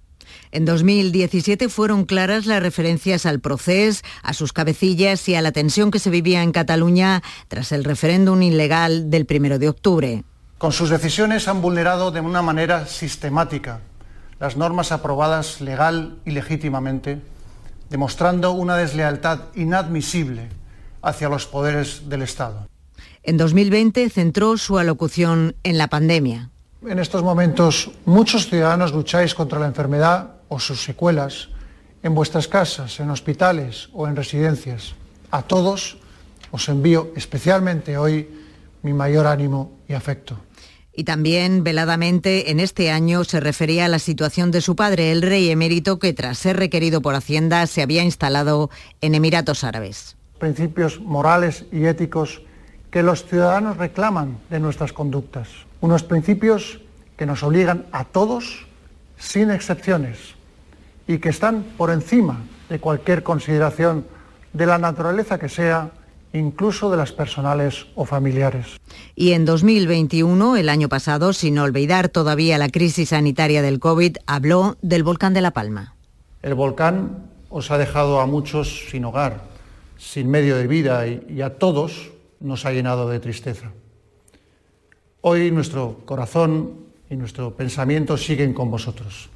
En 2017 fueron claras las referencias al proceso, a sus cabecillas y a la tensión que se vivía en Cataluña tras el referéndum ilegal del 1 de octubre. Con sus decisiones han vulnerado de una manera sistemática las normas aprobadas legal y legítimamente, demostrando una deslealtad inadmisible hacia los poderes del Estado. En 2020 centró su alocución en la pandemia. En estos momentos muchos ciudadanos lucháis contra la enfermedad o sus secuelas en vuestras casas, en hospitales o en residencias. A todos os envío especialmente hoy mi mayor ánimo y afecto. Y también veladamente en este año se refería a la situación de su padre, el rey emérito, que tras ser requerido por Hacienda se había instalado en Emiratos Árabes. Principios morales y éticos que los ciudadanos reclaman de nuestras conductas. Unos principios que nos obligan a todos, sin excepciones, y que están por encima de cualquier consideración de la naturaleza que sea incluso de las personales o familiares. Y en 2021, el año pasado, sin olvidar todavía la crisis sanitaria del COVID, habló del volcán de La Palma. El volcán os ha dejado a muchos sin hogar, sin medio de vida y, y a todos nos ha llenado de tristeza. Hoy nuestro corazón y nuestro pensamiento siguen con vosotros.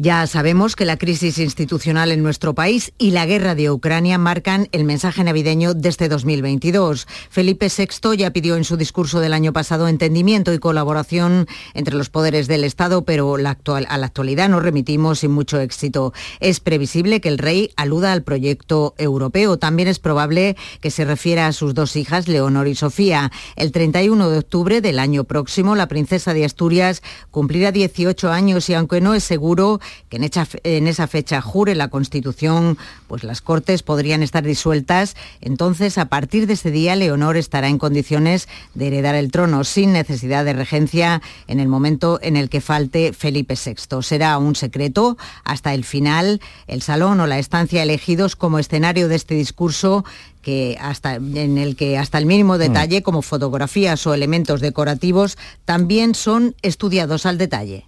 Ya sabemos que la crisis institucional en nuestro país y la guerra de Ucrania marcan el mensaje navideño de este 2022. Felipe VI ya pidió en su discurso del año pasado entendimiento y colaboración entre los poderes del Estado, pero a la actualidad nos remitimos sin mucho éxito. Es previsible que el rey aluda al proyecto europeo. También es probable que se refiera a sus dos hijas, Leonor y Sofía. El 31 de octubre del año próximo, la princesa de Asturias cumplirá 18 años y aunque no es seguro, que en, en esa fecha jure la Constitución, pues las Cortes podrían estar disueltas. Entonces, a partir de ese día, Leonor estará en condiciones de heredar el trono sin necesidad de regencia en el momento en el que falte Felipe VI. Será un secreto hasta el final, el salón o la estancia elegidos como escenario de este discurso que hasta, en el que hasta el mínimo mm. detalle, como fotografías o elementos decorativos, también son estudiados al detalle.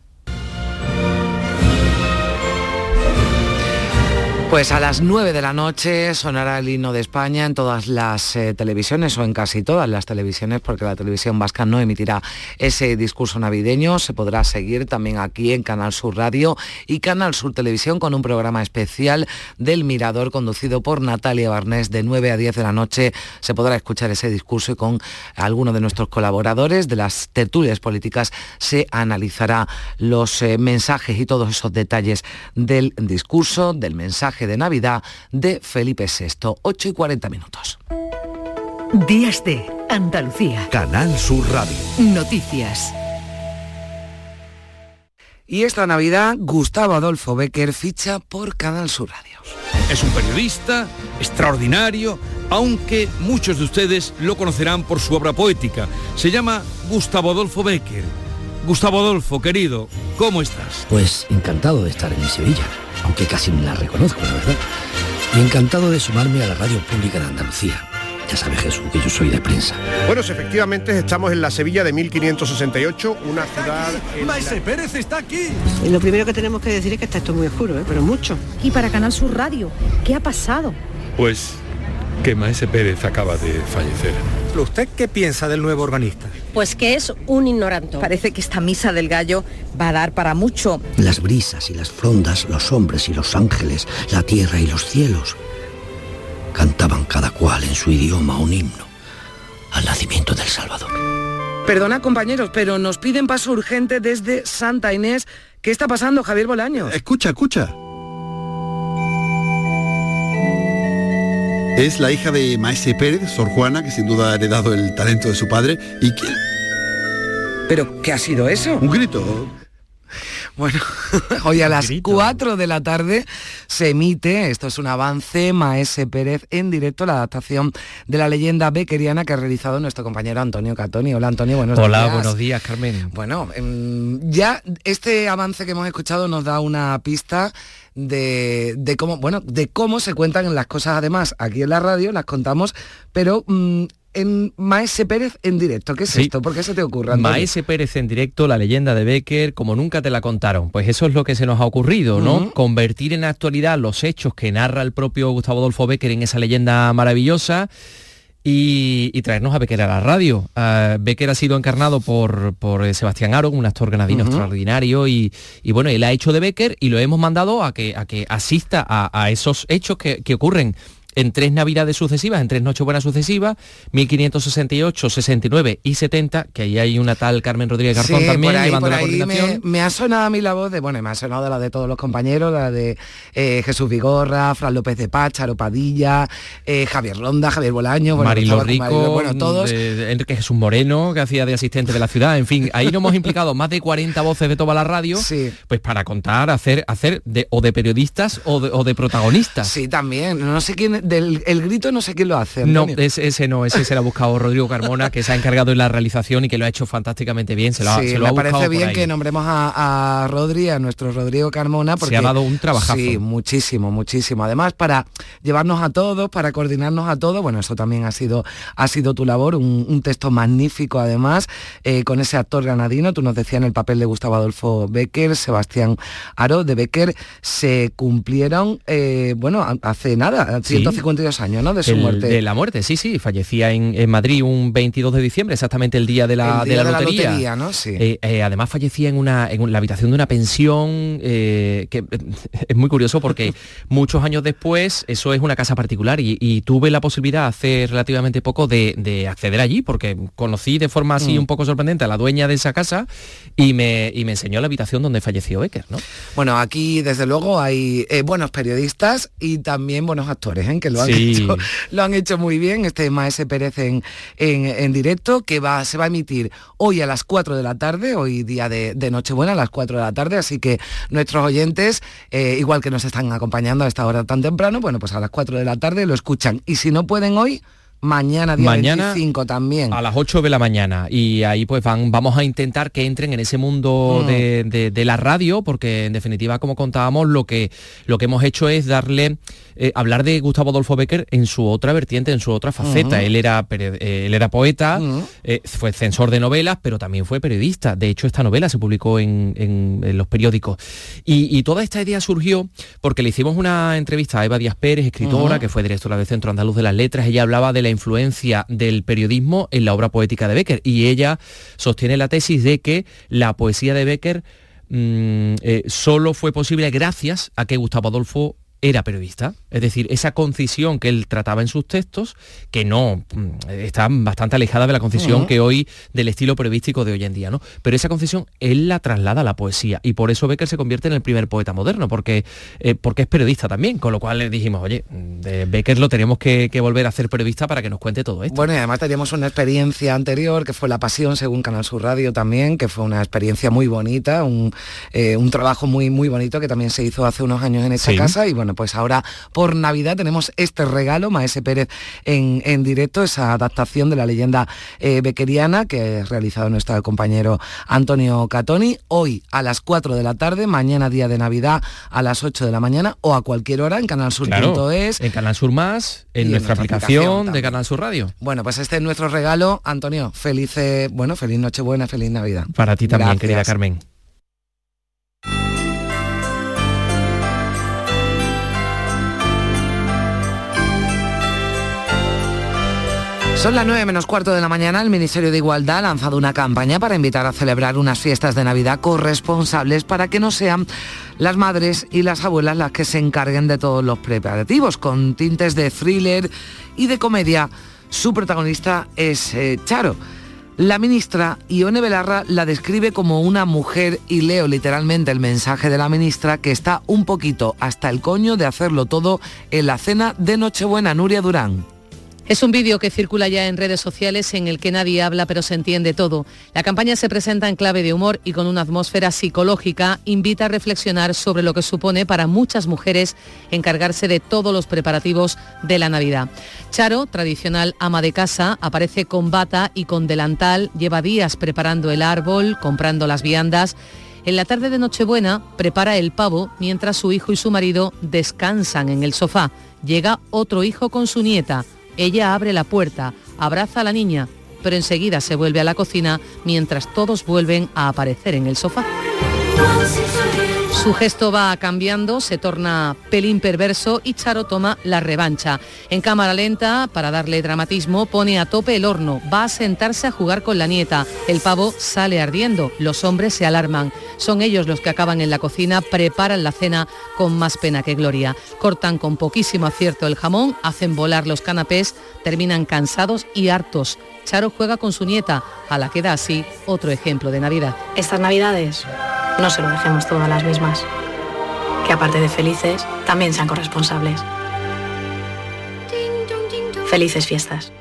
Pues a las 9 de la noche sonará el himno de España en todas las eh, televisiones o en casi todas las televisiones porque la televisión vasca no emitirá ese discurso navideño. Se podrá seguir también aquí en Canal Sur Radio y Canal Sur Televisión con un programa especial del Mirador conducido por Natalia Barnés de 9 a 10 de la noche. Se podrá escuchar ese discurso y con algunos de nuestros colaboradores de las tertulias políticas se analizará los eh, mensajes y todos esos detalles del discurso, del mensaje de Navidad de Felipe VI. 8 y 40 minutos. Días de Andalucía. Canal Sur Radio. Noticias. Y esta Navidad, Gustavo Adolfo Becker ficha por Canal Sur Radio. Es un periodista extraordinario, aunque muchos de ustedes lo conocerán por su obra poética. Se llama Gustavo Adolfo Becker. Gustavo Adolfo, querido, ¿cómo estás? Pues encantado de estar en Sevilla aunque casi ni la reconozco, la verdad. Y encantado de sumarme a la radio pública de Andalucía. Ya sabe Jesús que yo soy de prensa. Bueno, efectivamente estamos en la Sevilla de 1568, una ciudad... ¡Maese Pérez está aquí! Y lo primero que tenemos que decir es que está esto muy oscuro, ¿eh? pero mucho. Y para Canal Sur Radio, ¿qué ha pasado? Pues que Maese Pérez acaba de fallecer. ¿Usted qué piensa del nuevo organista? Pues que es un ignorante. Parece que esta misa del gallo va a dar para mucho. Las brisas y las frondas, los hombres y los ángeles, la tierra y los cielos, cantaban cada cual en su idioma un himno al nacimiento del Salvador. Perdona compañeros, pero nos piden paso urgente desde Santa Inés. ¿Qué está pasando, Javier Bolaños? Escucha, escucha. Es la hija de Maese Pérez, Sor Juana, que sin duda ha heredado el talento de su padre. ¿Y quién? ¿Pero qué ha sido eso? Un grito. Bueno, hoy a las 4 de la tarde se emite, esto es un avance, Maese Pérez en directo, la adaptación de la leyenda beckeriana que ha realizado nuestro compañero Antonio Catoni. Hola Antonio, buenos días. Hola, buenos días Carmen. Bueno, em, ya este avance que hemos escuchado nos da una pista de, cómo, bueno, de cómo se cuentan las cosas además aquí en la radio, las contamos, pero mm, en Maese Pérez en directo. ¿Qué es esto? ¿Por qué se te ocurre? Maese Pérez en directo, la leyenda de Becker, como nunca te la contaron. Pues eso es lo que se nos ha ocurrido, ¿no? Convertir en actualidad los hechos que narra el propio Gustavo Adolfo Becker en esa leyenda maravillosa y, traernos a Becker a la radio. Uh, Becker ha sido encarnado por, por eh, Sebastián Aro, un actor granadino extraordinario, y, bueno, él ha hecho de Becker y lo hemos mandado a que, a que asista a, esos hechos que, que ocurren en tres navidades sucesivas, en tres Nochebuenas sucesivas, 1568, 69 y 70, que ahí hay una tal Carmen Rodríguez Garzón también llevando la coordinación. Me, ha sonado a mí la voz de, bueno, me ha sonado de la de todos los compañeros, la de eh, Jesús Vigorra, Fran López de Pácharo, Padilla, eh, Javier Ronda, Javier Bolaño, bueno, Marilo Rico, bueno, todos. Enrique Jesús Moreno, que hacía de asistente de la ciudad, en fin, ahí nos hemos implicado más de 40 voces de toda la radio, pues para contar, hacer, hacer de, o de periodistas o de, o de protagonistas. Sí, también, no sé quién del el grito no sé quién lo hace. No, ese, no, ese se lo ha buscado Rodrigo Carmona, que se ha encargado en la realización y que lo ha hecho fantásticamente bien. Se lo, sí, me parece bien que nombremos a, a Rodri, a nuestro Rodrigo Carmona, porque se ha dado un trabajazo. Sí, muchísimo, muchísimo. Además, para llevarnos a todos, para coordinarnos a todos, bueno, eso también ha sido, ha sido tu labor, un, texto magnífico además, eh, con ese actor granadino, tú nos decías en el papel de Gustavo Adolfo Becker, Sebastián Aro, de Becker, se cumplieron, eh, bueno, hace nada, 152 años, ¿no? De su muerte. De la muerte, sí, sí. Fallecía en, Madrid un 22 de diciembre, exactamente el día de la, de la lotería. ¿no? sí. Eh, eh, además fallecía en, una, en la habitación de una pensión, eh, que es muy curioso porque muchos años después eso es una casa particular y, tuve la posibilidad hace relativamente poco de, acceder allí porque conocí de forma así mm. un poco sorprendente a la dueña de esa casa y me, y me enseñó la habitación donde falleció Becker, ¿no? Bueno, aquí desde luego hay buenos periodistas y también buenos actores, ¿eh? Bien, que lo han, hecho, lo han hecho muy bien, este Maese Pérez en, en, directo, que va, se va a emitir hoy a las 4 de la tarde, hoy día de, Nochebuena a las 4 de la tarde, así que nuestros oyentes, eh, igual que nos están acompañando a esta hora tan temprano, bueno, pues a las 4 de la tarde lo escuchan. Y si no pueden hoy, Mañana, día Mañana 25 también. A las 8 de la mañana. Y ahí pues van, vamos a intentar que entren en ese mundo mm. de, la radio, porque en definitiva, como contábamos, lo que, lo que hemos hecho es darle, eh, hablar de Gustavo Adolfo Becker en su otra vertiente, en su otra faceta. él, era, eh, él era poeta, eh, fue censor de novelas, pero también fue periodista. De hecho, esta novela se publicó en, los periódicos. Y, toda esta idea surgió porque le hicimos una entrevista a Eva Díaz Pérez, escritora, que fue directora del Centro Andaluz de las Letras. Ella hablaba de la influencia del periodismo en la obra poética de Becker y ella sostiene la tesis de que la poesía de Becker mm, eh, solo fue posible gracias a que Gustavo Adolfo era periodista. Es decir, esa concisión que él trataba en sus textos, que no mm, está bastante alejada de la concisión que hoy, del estilo periodístico de hoy en día, ¿no? Pero esa concisión él la traslada a la poesía. Y por eso Becker se convierte en el primer poeta moderno, porque, eh, porque es periodista también. Con lo cual le dijimos, oye, de Becker lo tenemos que, volver a hacer periodista para que nos cuente todo esto. Bueno, y además teníamos una experiencia anterior, que fue La Pasión, según Canal Sur Radio también, que fue una experiencia muy bonita, un, eh, trabajo muy, muy bonito que también se hizo hace unos años en esta casa. Y bueno, pues ahora por Navidad tenemos este regalo, Maese Pérez en, directo, esa adaptación de la leyenda eh, bequeriana que ha realizado nuestro compañero Antonio Catoni, hoy a las 4 de la tarde, mañana día de Navidad a las 8 de la mañana o a cualquier hora en canalsur.es. en Canal Sur Más, en, nuestra, aplicación, de Canal Sur Radio. Bueno, pues este es nuestro regalo, Antonio, feliz, bueno, feliz Nochebuena, feliz Navidad. Para ti también, querida Carmen. Son las 9 menos cuarto de la mañana. El Ministerio de Igualdad ha lanzado una campaña para invitar a celebrar unas fiestas de Navidad corresponsables para que no sean las madres y las abuelas las que se encarguen de todos los preparativos, con tintes de thriller y de comedia. Su protagonista es eh, Charo. La ministra Ione Belarra la describe como una mujer y leo literalmente el mensaje de la ministra que está un poquito hasta el coño de hacerlo todo en la cena de Nochebuena, Nuria Durán. Es un vídeo que circula ya en redes sociales en el que nadie habla pero se entiende todo. La campaña se presenta en clave de humor y con una atmósfera psicológica invita a reflexionar sobre lo que supone para muchas mujeres encargarse de todos los preparativos de la Navidad. Charo, tradicional ama de casa, aparece con bata y con delantal, lleva días preparando el árbol, comprando las viandas. En la tarde de Nochebuena prepara el pavo mientras su hijo y su marido descansan en el sofá. Llega otro hijo con su nieta. Ella abre la puerta, abraza a la niña, pero enseguida se vuelve a la cocina mientras todos vuelven a aparecer en el sofá. Su gesto va cambiando, se torna pelín perverso y Charo toma la revancha. En cámara lenta, para darle dramatismo, pone a tope el horno, va a sentarse a jugar con la nieta. El pavo sale ardiendo, los hombres se alarman. Son ellos los que acaban en la cocina, preparan la cena con más pena que gloria. Cortan con poquísimo acierto el jamón, hacen volar los canapés, terminan cansados y hartos. Charo juega con su nieta, a la que da así otro ejemplo de Navidad. Estas Navidades no se lo dejemos todo a las mismas. Que aparte de felices, también sean corresponsables. Felices fiestas.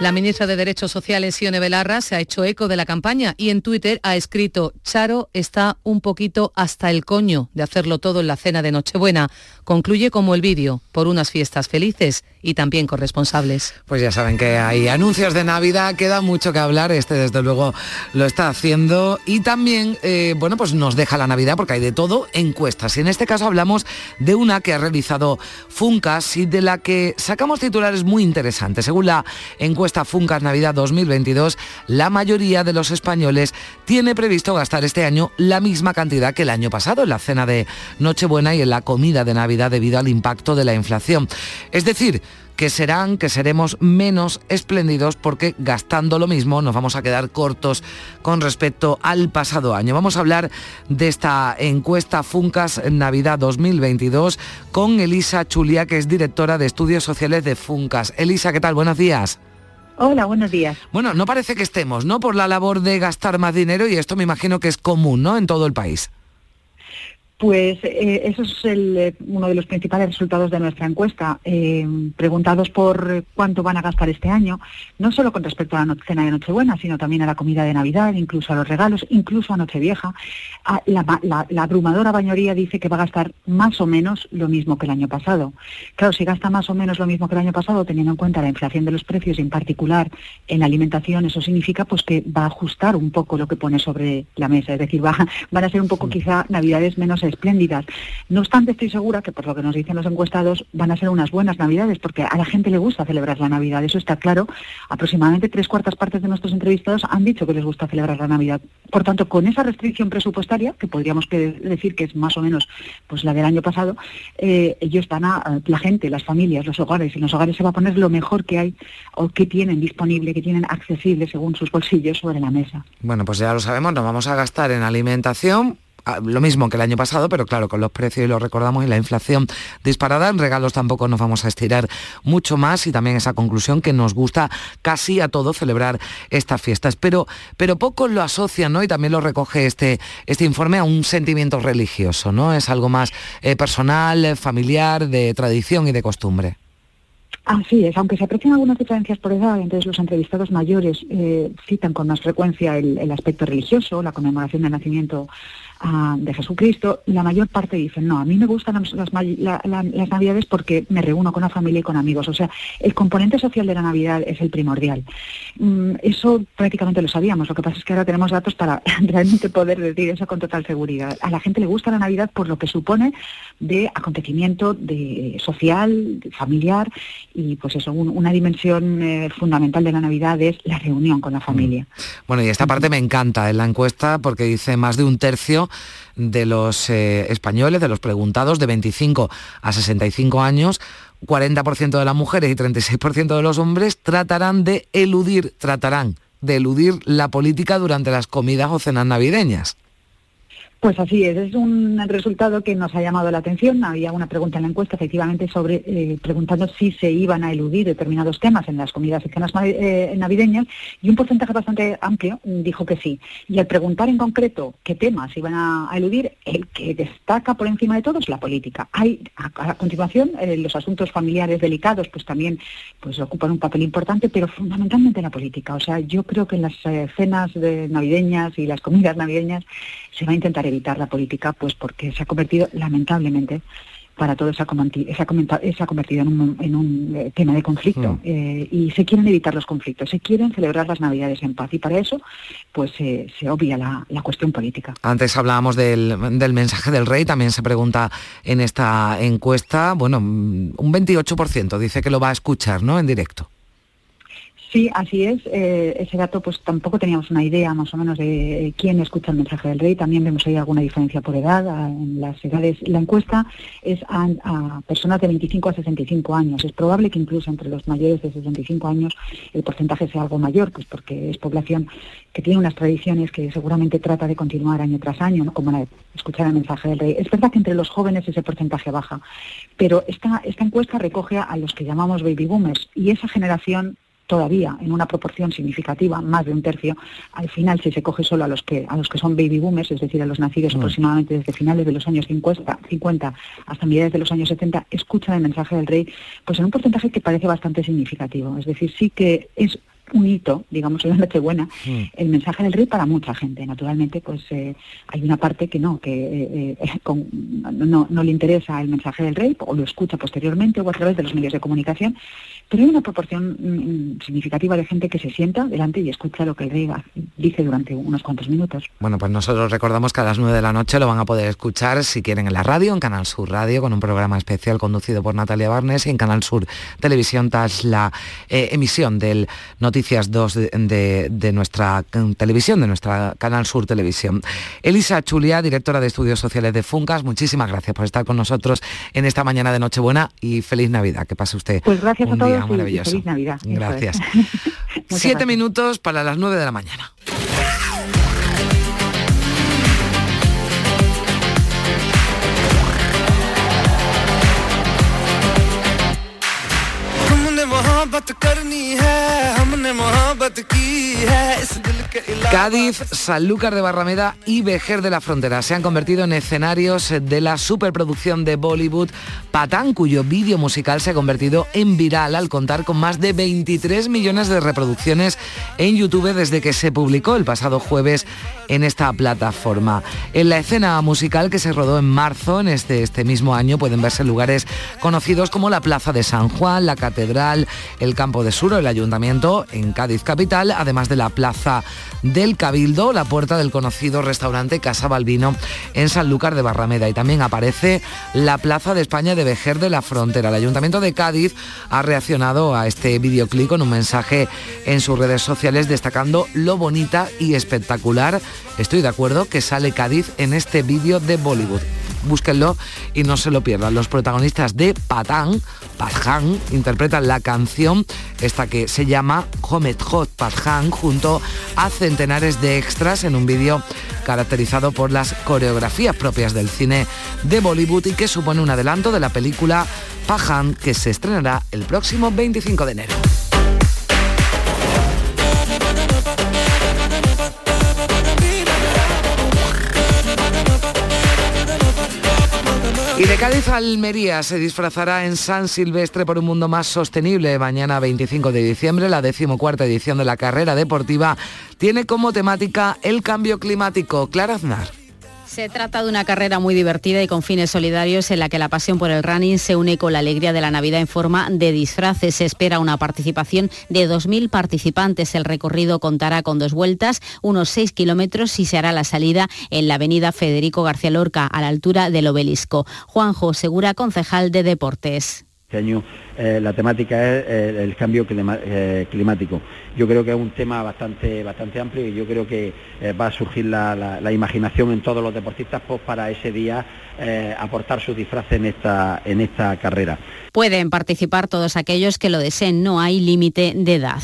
La ministra de Derechos Sociales, Sione Belarra, se ha hecho eco de la campaña y en Twitter ha escrito, Charo está un poquito hasta el coño de hacerlo todo en la cena de Nochebuena. Concluye como el vídeo, por unas fiestas felices y también corresponsables. Pues ya saben que hay anuncios de Navidad, queda mucho que hablar, este desde luego lo está haciendo y también, eh, bueno, pues nos deja la Navidad porque hay de todo encuestas y en este caso hablamos de una que ha realizado Funcas y de la que sacamos titulares muy interesantes. Según la encuesta Funcas Navidad 2022, la mayoría de los españoles tiene previsto gastar este año la misma cantidad que el año pasado en la cena de Nochebuena y en la comida de Navidad debido al impacto de la inflación. Es decir, que serán, que seremos menos espléndidos porque gastando lo mismo nos vamos a quedar cortos con respecto al pasado año. Vamos a hablar de esta encuesta Funcas Navidad 2022 con Elisa Chulia, que es directora de estudios sociales de Funcas. Elisa, ¿qué tal? Buenos días. Hola, buenos días. Bueno, no parece que estemos, ¿no? Por la labor de gastar más dinero y esto me imagino que es común, ¿no? En todo el país. Pues eh, eso es eh, uno de los principales resultados de nuestra encuesta. Eh, preguntados por cuánto van a gastar este año, no solo con respecto a la cena de Nochebuena, sino también a la comida de Navidad, incluso a los regalos, incluso a Nochevieja, la, abrumadora mayoría dice que va a gastar más o menos lo mismo que el año pasado. Claro, si gasta más o menos lo mismo que el año pasado, teniendo en cuenta la inflación de los precios, y en particular en la alimentación, eso significa pues que va a ajustar un poco lo que pone sobre la mesa, es decir, va, van a ser un poco quizá navidades menos espléndidas. No obstante, estoy segura que por lo que nos dicen los encuestados van a ser unas buenas navidades, porque a la gente le gusta celebrar la Navidad, eso está claro. Aproximadamente tres cuartas partes de nuestros entrevistados han dicho que les gusta celebrar la Navidad. Por tanto, con esa restricción presupuestaria, que podríamos decir que es más o menos pues la del año pasado, eh, ellos van a, la gente, las familias, los hogares, en los hogares se va a poner lo mejor que hay o que tienen disponible, que tienen accesible según sus bolsillos sobre la mesa. Bueno, pues ya lo sabemos, nos vamos a gastar en alimentación, lo mismo que el año pasado, pero claro, con los precios y lo recordamos y la inflación disparada, en regalos tampoco nos vamos a estirar mucho más y también esa conclusión que nos gusta casi a todo celebrar estas fiestas. Pero, pero pocos lo asocian, ¿no? Y también lo recoge este, este informe a un sentimiento religioso, ¿no? Es algo más eh, personal, familiar, de tradición y de costumbre. Así es, aunque se aprecian algunas diferencias por edad, entonces los entrevistados mayores eh, citan con más frecuencia el, aspecto religioso, la conmemoración del nacimiento de Jesucristo, la mayor parte dicen, no, a mí me gustan las, Navidades porque me reúno con la familia y con amigos. O sea, el componente social de la Navidad es el primordial. Mm, eso prácticamente lo sabíamos, lo que pasa es que ahora tenemos datos para realmente poder decir eso con total seguridad. A la gente le gusta la Navidad por lo que supone de acontecimiento de social, familiar y pues eso, una dimensión eh, fundamental de la Navidad es la reunión con la familia. Mm. Bueno, y esta parte me encanta en la encuesta porque dice más de un tercio de los eh, españoles, de los preguntados de 25 a 65 años, 40% de las mujeres y 36% de los hombres tratarán de eludir, tratarán de eludir la política durante las comidas o cenas navideñas. Pues así es, es un resultado que nos ha llamado la atención. Había una pregunta en la encuesta, efectivamente, sobre eh, preguntando si se iban a eludir determinados temas en las comidas y cenas eh, navideñas, y un porcentaje bastante amplio dijo que sí. Y al preguntar en concreto qué temas iban a, eludir, el que destaca por encima de todo es la política. Hay, a, continuación, eh, los asuntos familiares delicados, pues también pues ocupan un papel importante, pero fundamentalmente la política. O sea, yo creo que en las cenas navideñas y las comidas navideñas se va a intentar evitar la política, pues porque se ha convertido, lamentablemente, para todo se ha, convertido en un, eh, tema de conflicto mm. eh, y se quieren evitar los conflictos, se quieren celebrar las Navidades en paz y para eso pues se obvia la, cuestión política. Antes hablábamos del, del, mensaje del rey, también se pregunta en esta encuesta, bueno, un 28% dice que lo va a escuchar, ¿no?, en directo. Sí, así es. Eh, ese dato, pues tampoco teníamos una idea más o menos de quién escucha el mensaje del rey. También vemos ahí alguna diferencia por edad. En las edades, la encuesta es a, personas de 25 a 65 años. Es probable que incluso entre los mayores de 65 años el porcentaje sea algo mayor, pues porque es población que tiene unas tradiciones que seguramente trata de continuar año tras año, ¿no? como la de escuchar el mensaje del rey. Es verdad que entre los jóvenes ese porcentaje baja, pero esta, esta encuesta recoge a los que llamamos baby boomers y esa generación todavía en una proporción significativa, más de un tercio, al final si se coge solo a los que a los que son baby boomers, es decir, a los nacidos mm. aproximadamente desde finales de los años 50, 50 hasta mediados de los años 70, escuchan el mensaje del rey, pues en un porcentaje que parece bastante significativo. Es decir, sí que es un hito, digamos, en la Nochebuena, mm. el mensaje del rey para mucha gente. Naturalmente, pues eh, hay una parte que no, que eh, eh, no, no, le interesa el mensaje del rey, o lo escucha posteriormente o a través de los medios de comunicación, pero hay una proporción mm, significativa de gente que se sienta delante y escucha lo que el rey dice durante unos cuantos minutos. Bueno, pues nosotros recordamos que a las 9 de la noche lo van a poder escuchar si quieren en la radio, en Canal Sur Radio, con un programa especial conducido por Natalia Barnes y en Canal Sur Televisión tras la emisión del Noticias 2 de, nuestra mm, televisión, de nuestra Canal Sur Televisión. Elisa Chulia, directora de Estudios Sociales de Funcas, muchísimas gracias por estar con nosotros en esta mañana de Nochebuena y feliz Navidad. Que pase usted. Pues gracias a todos Ah, maravilloso. Gracias. Siete minutos para las nueve de la mañana. Cádiz, Sanlúcar de Barrameda y Vejer de la Frontera se han convertido en escenarios de la superproducción de Bollywood Patán, cuyo vídeo musical se ha convertido en viral al contar con más de 23 millones de reproducciones en YouTube desde que se publicó el pasado jueves en esta plataforma. En la escena musical que se rodó en marzo en este, este mismo año pueden verse lugares conocidos como la Plaza de San Juan, la Catedral, el Campo de Suro, el Ayuntamiento en Cádiz Capital, además de la Plaza del Cabildo, la puerta del conocido restaurante Casa Balbino en Sanlúcar de Barrameda. Y también aparece la Plaza de España de Vejer de la Frontera. El Ayuntamiento de Cádiz ha reaccionado a este videoclip con un mensaje en sus redes sociales destacando lo bonita y espectacular, estoy de acuerdo, que sale Cádiz en este vídeo de Bollywood búsquenlo y no se lo pierdan. Los protagonistas de Patán, Pathan, interpretan la canción, esta que se llama Homet Hot Pathan, junto a centenares de extras en un vídeo caracterizado por las coreografías propias del cine de Bollywood y que supone un adelanto de la película Pajan que se estrenará el próximo 25 de enero. Y de Cádiz a Almería se disfrazará en San Silvestre por un mundo más sostenible. Mañana 25 de diciembre, la decimocuarta edición de la carrera deportiva tiene como temática el cambio climático. Clara Aznar. Se trata de una carrera muy divertida y con fines solidarios en la que la pasión por el running se une con la alegría de la Navidad en forma de disfraces. Se espera una participación de 2.000 participantes. El recorrido contará con dos vueltas, unos 6 kilómetros y se hará la salida en la avenida Federico García Lorca, a la altura del obelisco. Juanjo Segura, concejal de Deportes. Este año eh, la temática es eh, el cambio eh, climático. Yo creo que es un tema bastante, bastante amplio y yo creo que va a surgir la, imaginación en todos los deportistas pues, para ese día aportar sus disfraces en esta, en esta carrera. Pueden participar todos aquellos que lo deseen, no hay límite de edad.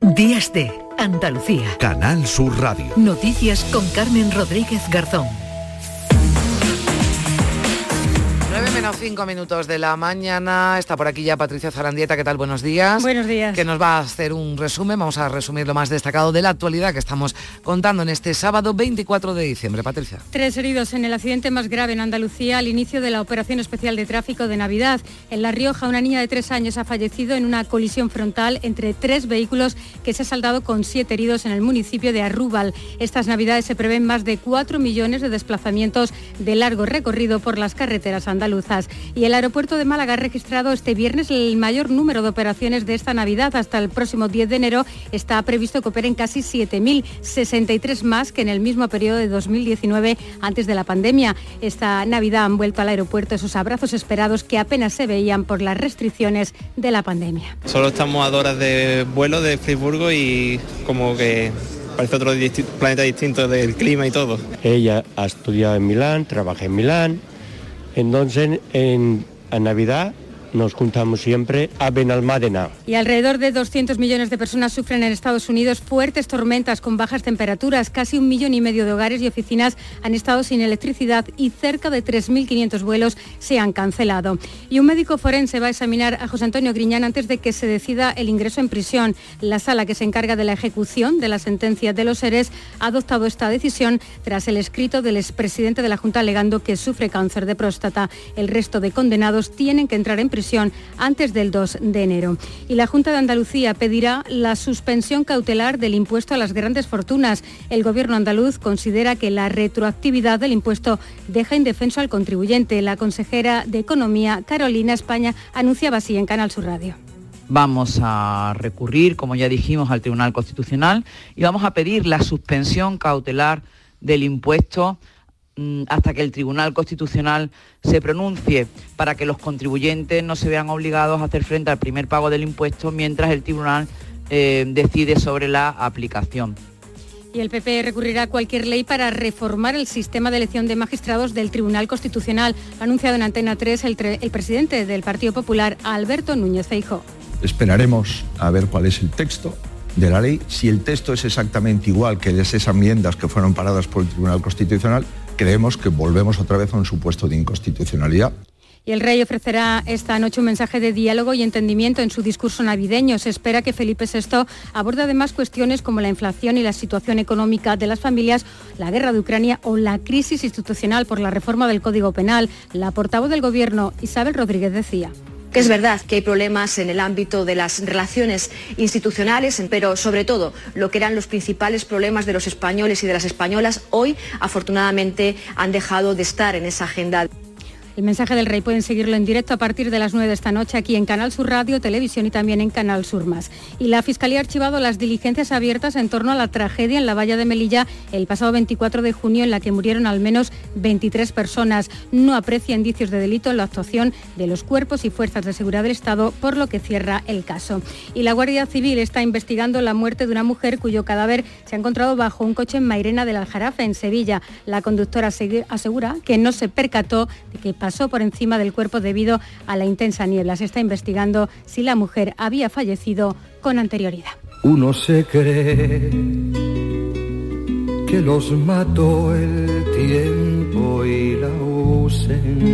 Días de Andalucía. Canal Sur Radio. Noticias con Carmen Rodríguez Garzón. Menos 5 minutos de la mañana. Está por aquí ya Patricia Zarandieta. ¿Qué tal? Buenos días. Buenos días. Que nos va a hacer un resumen. Vamos a resumir lo más destacado de la actualidad que estamos contando en este sábado 24 de diciembre. Patricia. Tres heridos en el accidente más grave en Andalucía al inicio de la operación especial de tráfico de Navidad. En La Rioja, una niña de tres años ha fallecido en una colisión frontal entre tres vehículos que se ha saldado con siete heridos en el municipio de Arrúbal. Estas Navidades se prevén más de 4 millones de desplazamientos de largo recorrido por las carreteras Y el aeropuerto de Málaga ha registrado este viernes el mayor número de operaciones de esta Navidad. Hasta el próximo 10 de enero está previsto que operen casi 7.063 más que en el mismo periodo de 2019 antes de la pandemia. Esta Navidad han vuelto al aeropuerto esos abrazos esperados que apenas se veían por las restricciones de la pandemia. Solo estamos a horas de vuelo de Friburgo y como que parece otro planeta distinto del clima y todo. Ella ha estudiado en Milán, trabaja en Milán, entonces, en, Navidad nos juntamos siempre a Benalmádena. Y alrededor de 200 millones de personas sufren en Estados Unidos fuertes tormentas con bajas temperaturas. Casi un millón y medio de hogares y oficinas han estado sin electricidad y cerca de 3.500 vuelos se han cancelado. Y un médico forense va a examinar a José Antonio Griñán antes de que se decida el ingreso en prisión. La sala que se encarga de la ejecución de la sentencia de los seres ha adoptado esta decisión tras el escrito del expresidente de la Junta alegando que sufre cáncer de próstata. El resto de condenados tienen que entrar en prisión antes del 2 de enero. Y la Junta de Andalucía pedirá la suspensión cautelar del impuesto a las grandes fortunas. El Gobierno andaluz considera que la retroactividad del impuesto deja indefenso al contribuyente. La consejera de Economía, Carolina España, anunciaba así en Canal Sur Radio. Vamos a recurrir, como ya dijimos, al Tribunal Constitucional y vamos a pedir la suspensión cautelar del impuesto hasta que el Tribunal Constitucional se pronuncie para que los contribuyentes no se vean obligados a hacer frente al primer pago del impuesto mientras el Tribunal eh, decide sobre la aplicación. Y el PP recurrirá a cualquier ley para reformar el sistema de elección de magistrados del Tribunal Constitucional, ha anunciado en Antena 3 el, el presidente del Partido Popular, Alberto Núñez Feijóo. Esperaremos a ver cuál es el texto de la ley. Si el texto es exactamente igual que esas enmiendas que fueron paradas por el Tribunal Constitucional, creemos que volvemos otra vez a un supuesto de inconstitucionalidad. Y el rey ofrecerá esta noche un mensaje de diálogo y entendimiento en su discurso navideño. Se espera que Felipe VI aborde además cuestiones como la inflación y la situación económica de las familias, la guerra de Ucrania o la crisis institucional por la reforma del Código Penal. La portavoz del Gobierno, Isabel Rodríguez, decía que es verdad que hay problemas en el ámbito de las relaciones institucionales, pero sobre todo lo que eran los principales problemas de los españoles y de las españolas hoy afortunadamente han dejado de estar en esa agenda. El mensaje del rey pueden seguirlo en directo a partir de las 9 de esta noche aquí en Canal Sur Radio, Televisión y también en Canal Sur Más. Y la Fiscalía ha archivado las diligencias abiertas en torno a la tragedia en la valla de Melilla el pasado 24 de junio en la que murieron al menos 23 personas. No aprecia indicios de delito en la actuación de los cuerpos y fuerzas de seguridad del Estado, por lo que cierra el caso. Y la Guardia Civil está investigando la muerte de una mujer cuyo cadáver se ha encontrado bajo un coche en Mairena del Aljarafe, en Sevilla. La conductora asegura que no se percató de que pasó por encima del cuerpo debido a la intensa niebla. Se está investigando si la mujer había fallecido con anterioridad. Uno se cree que los mató el tiempo y la ausencia.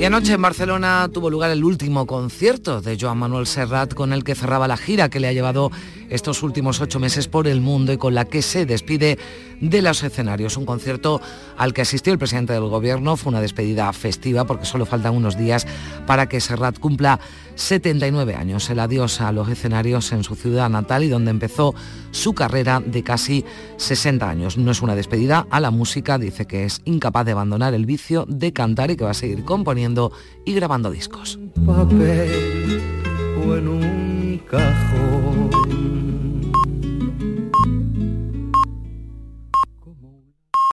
Y anoche en Barcelona tuvo lugar el último concierto de Joan Manuel Serrat con el que cerraba la gira que le ha llevado estos últimos ocho meses por el mundo y con la que se despide de los escenarios. Un concierto al que asistió el presidente del gobierno. Fue una despedida festiva porque solo faltan unos días para que Serrat cumpla 79 años. El adiós a los escenarios en su ciudad natal y donde empezó su carrera de casi 60 años. No es una despedida a la música, dice que es incapaz de abandonar el vicio de cantar y que va a seguir componiendo y grabando discos.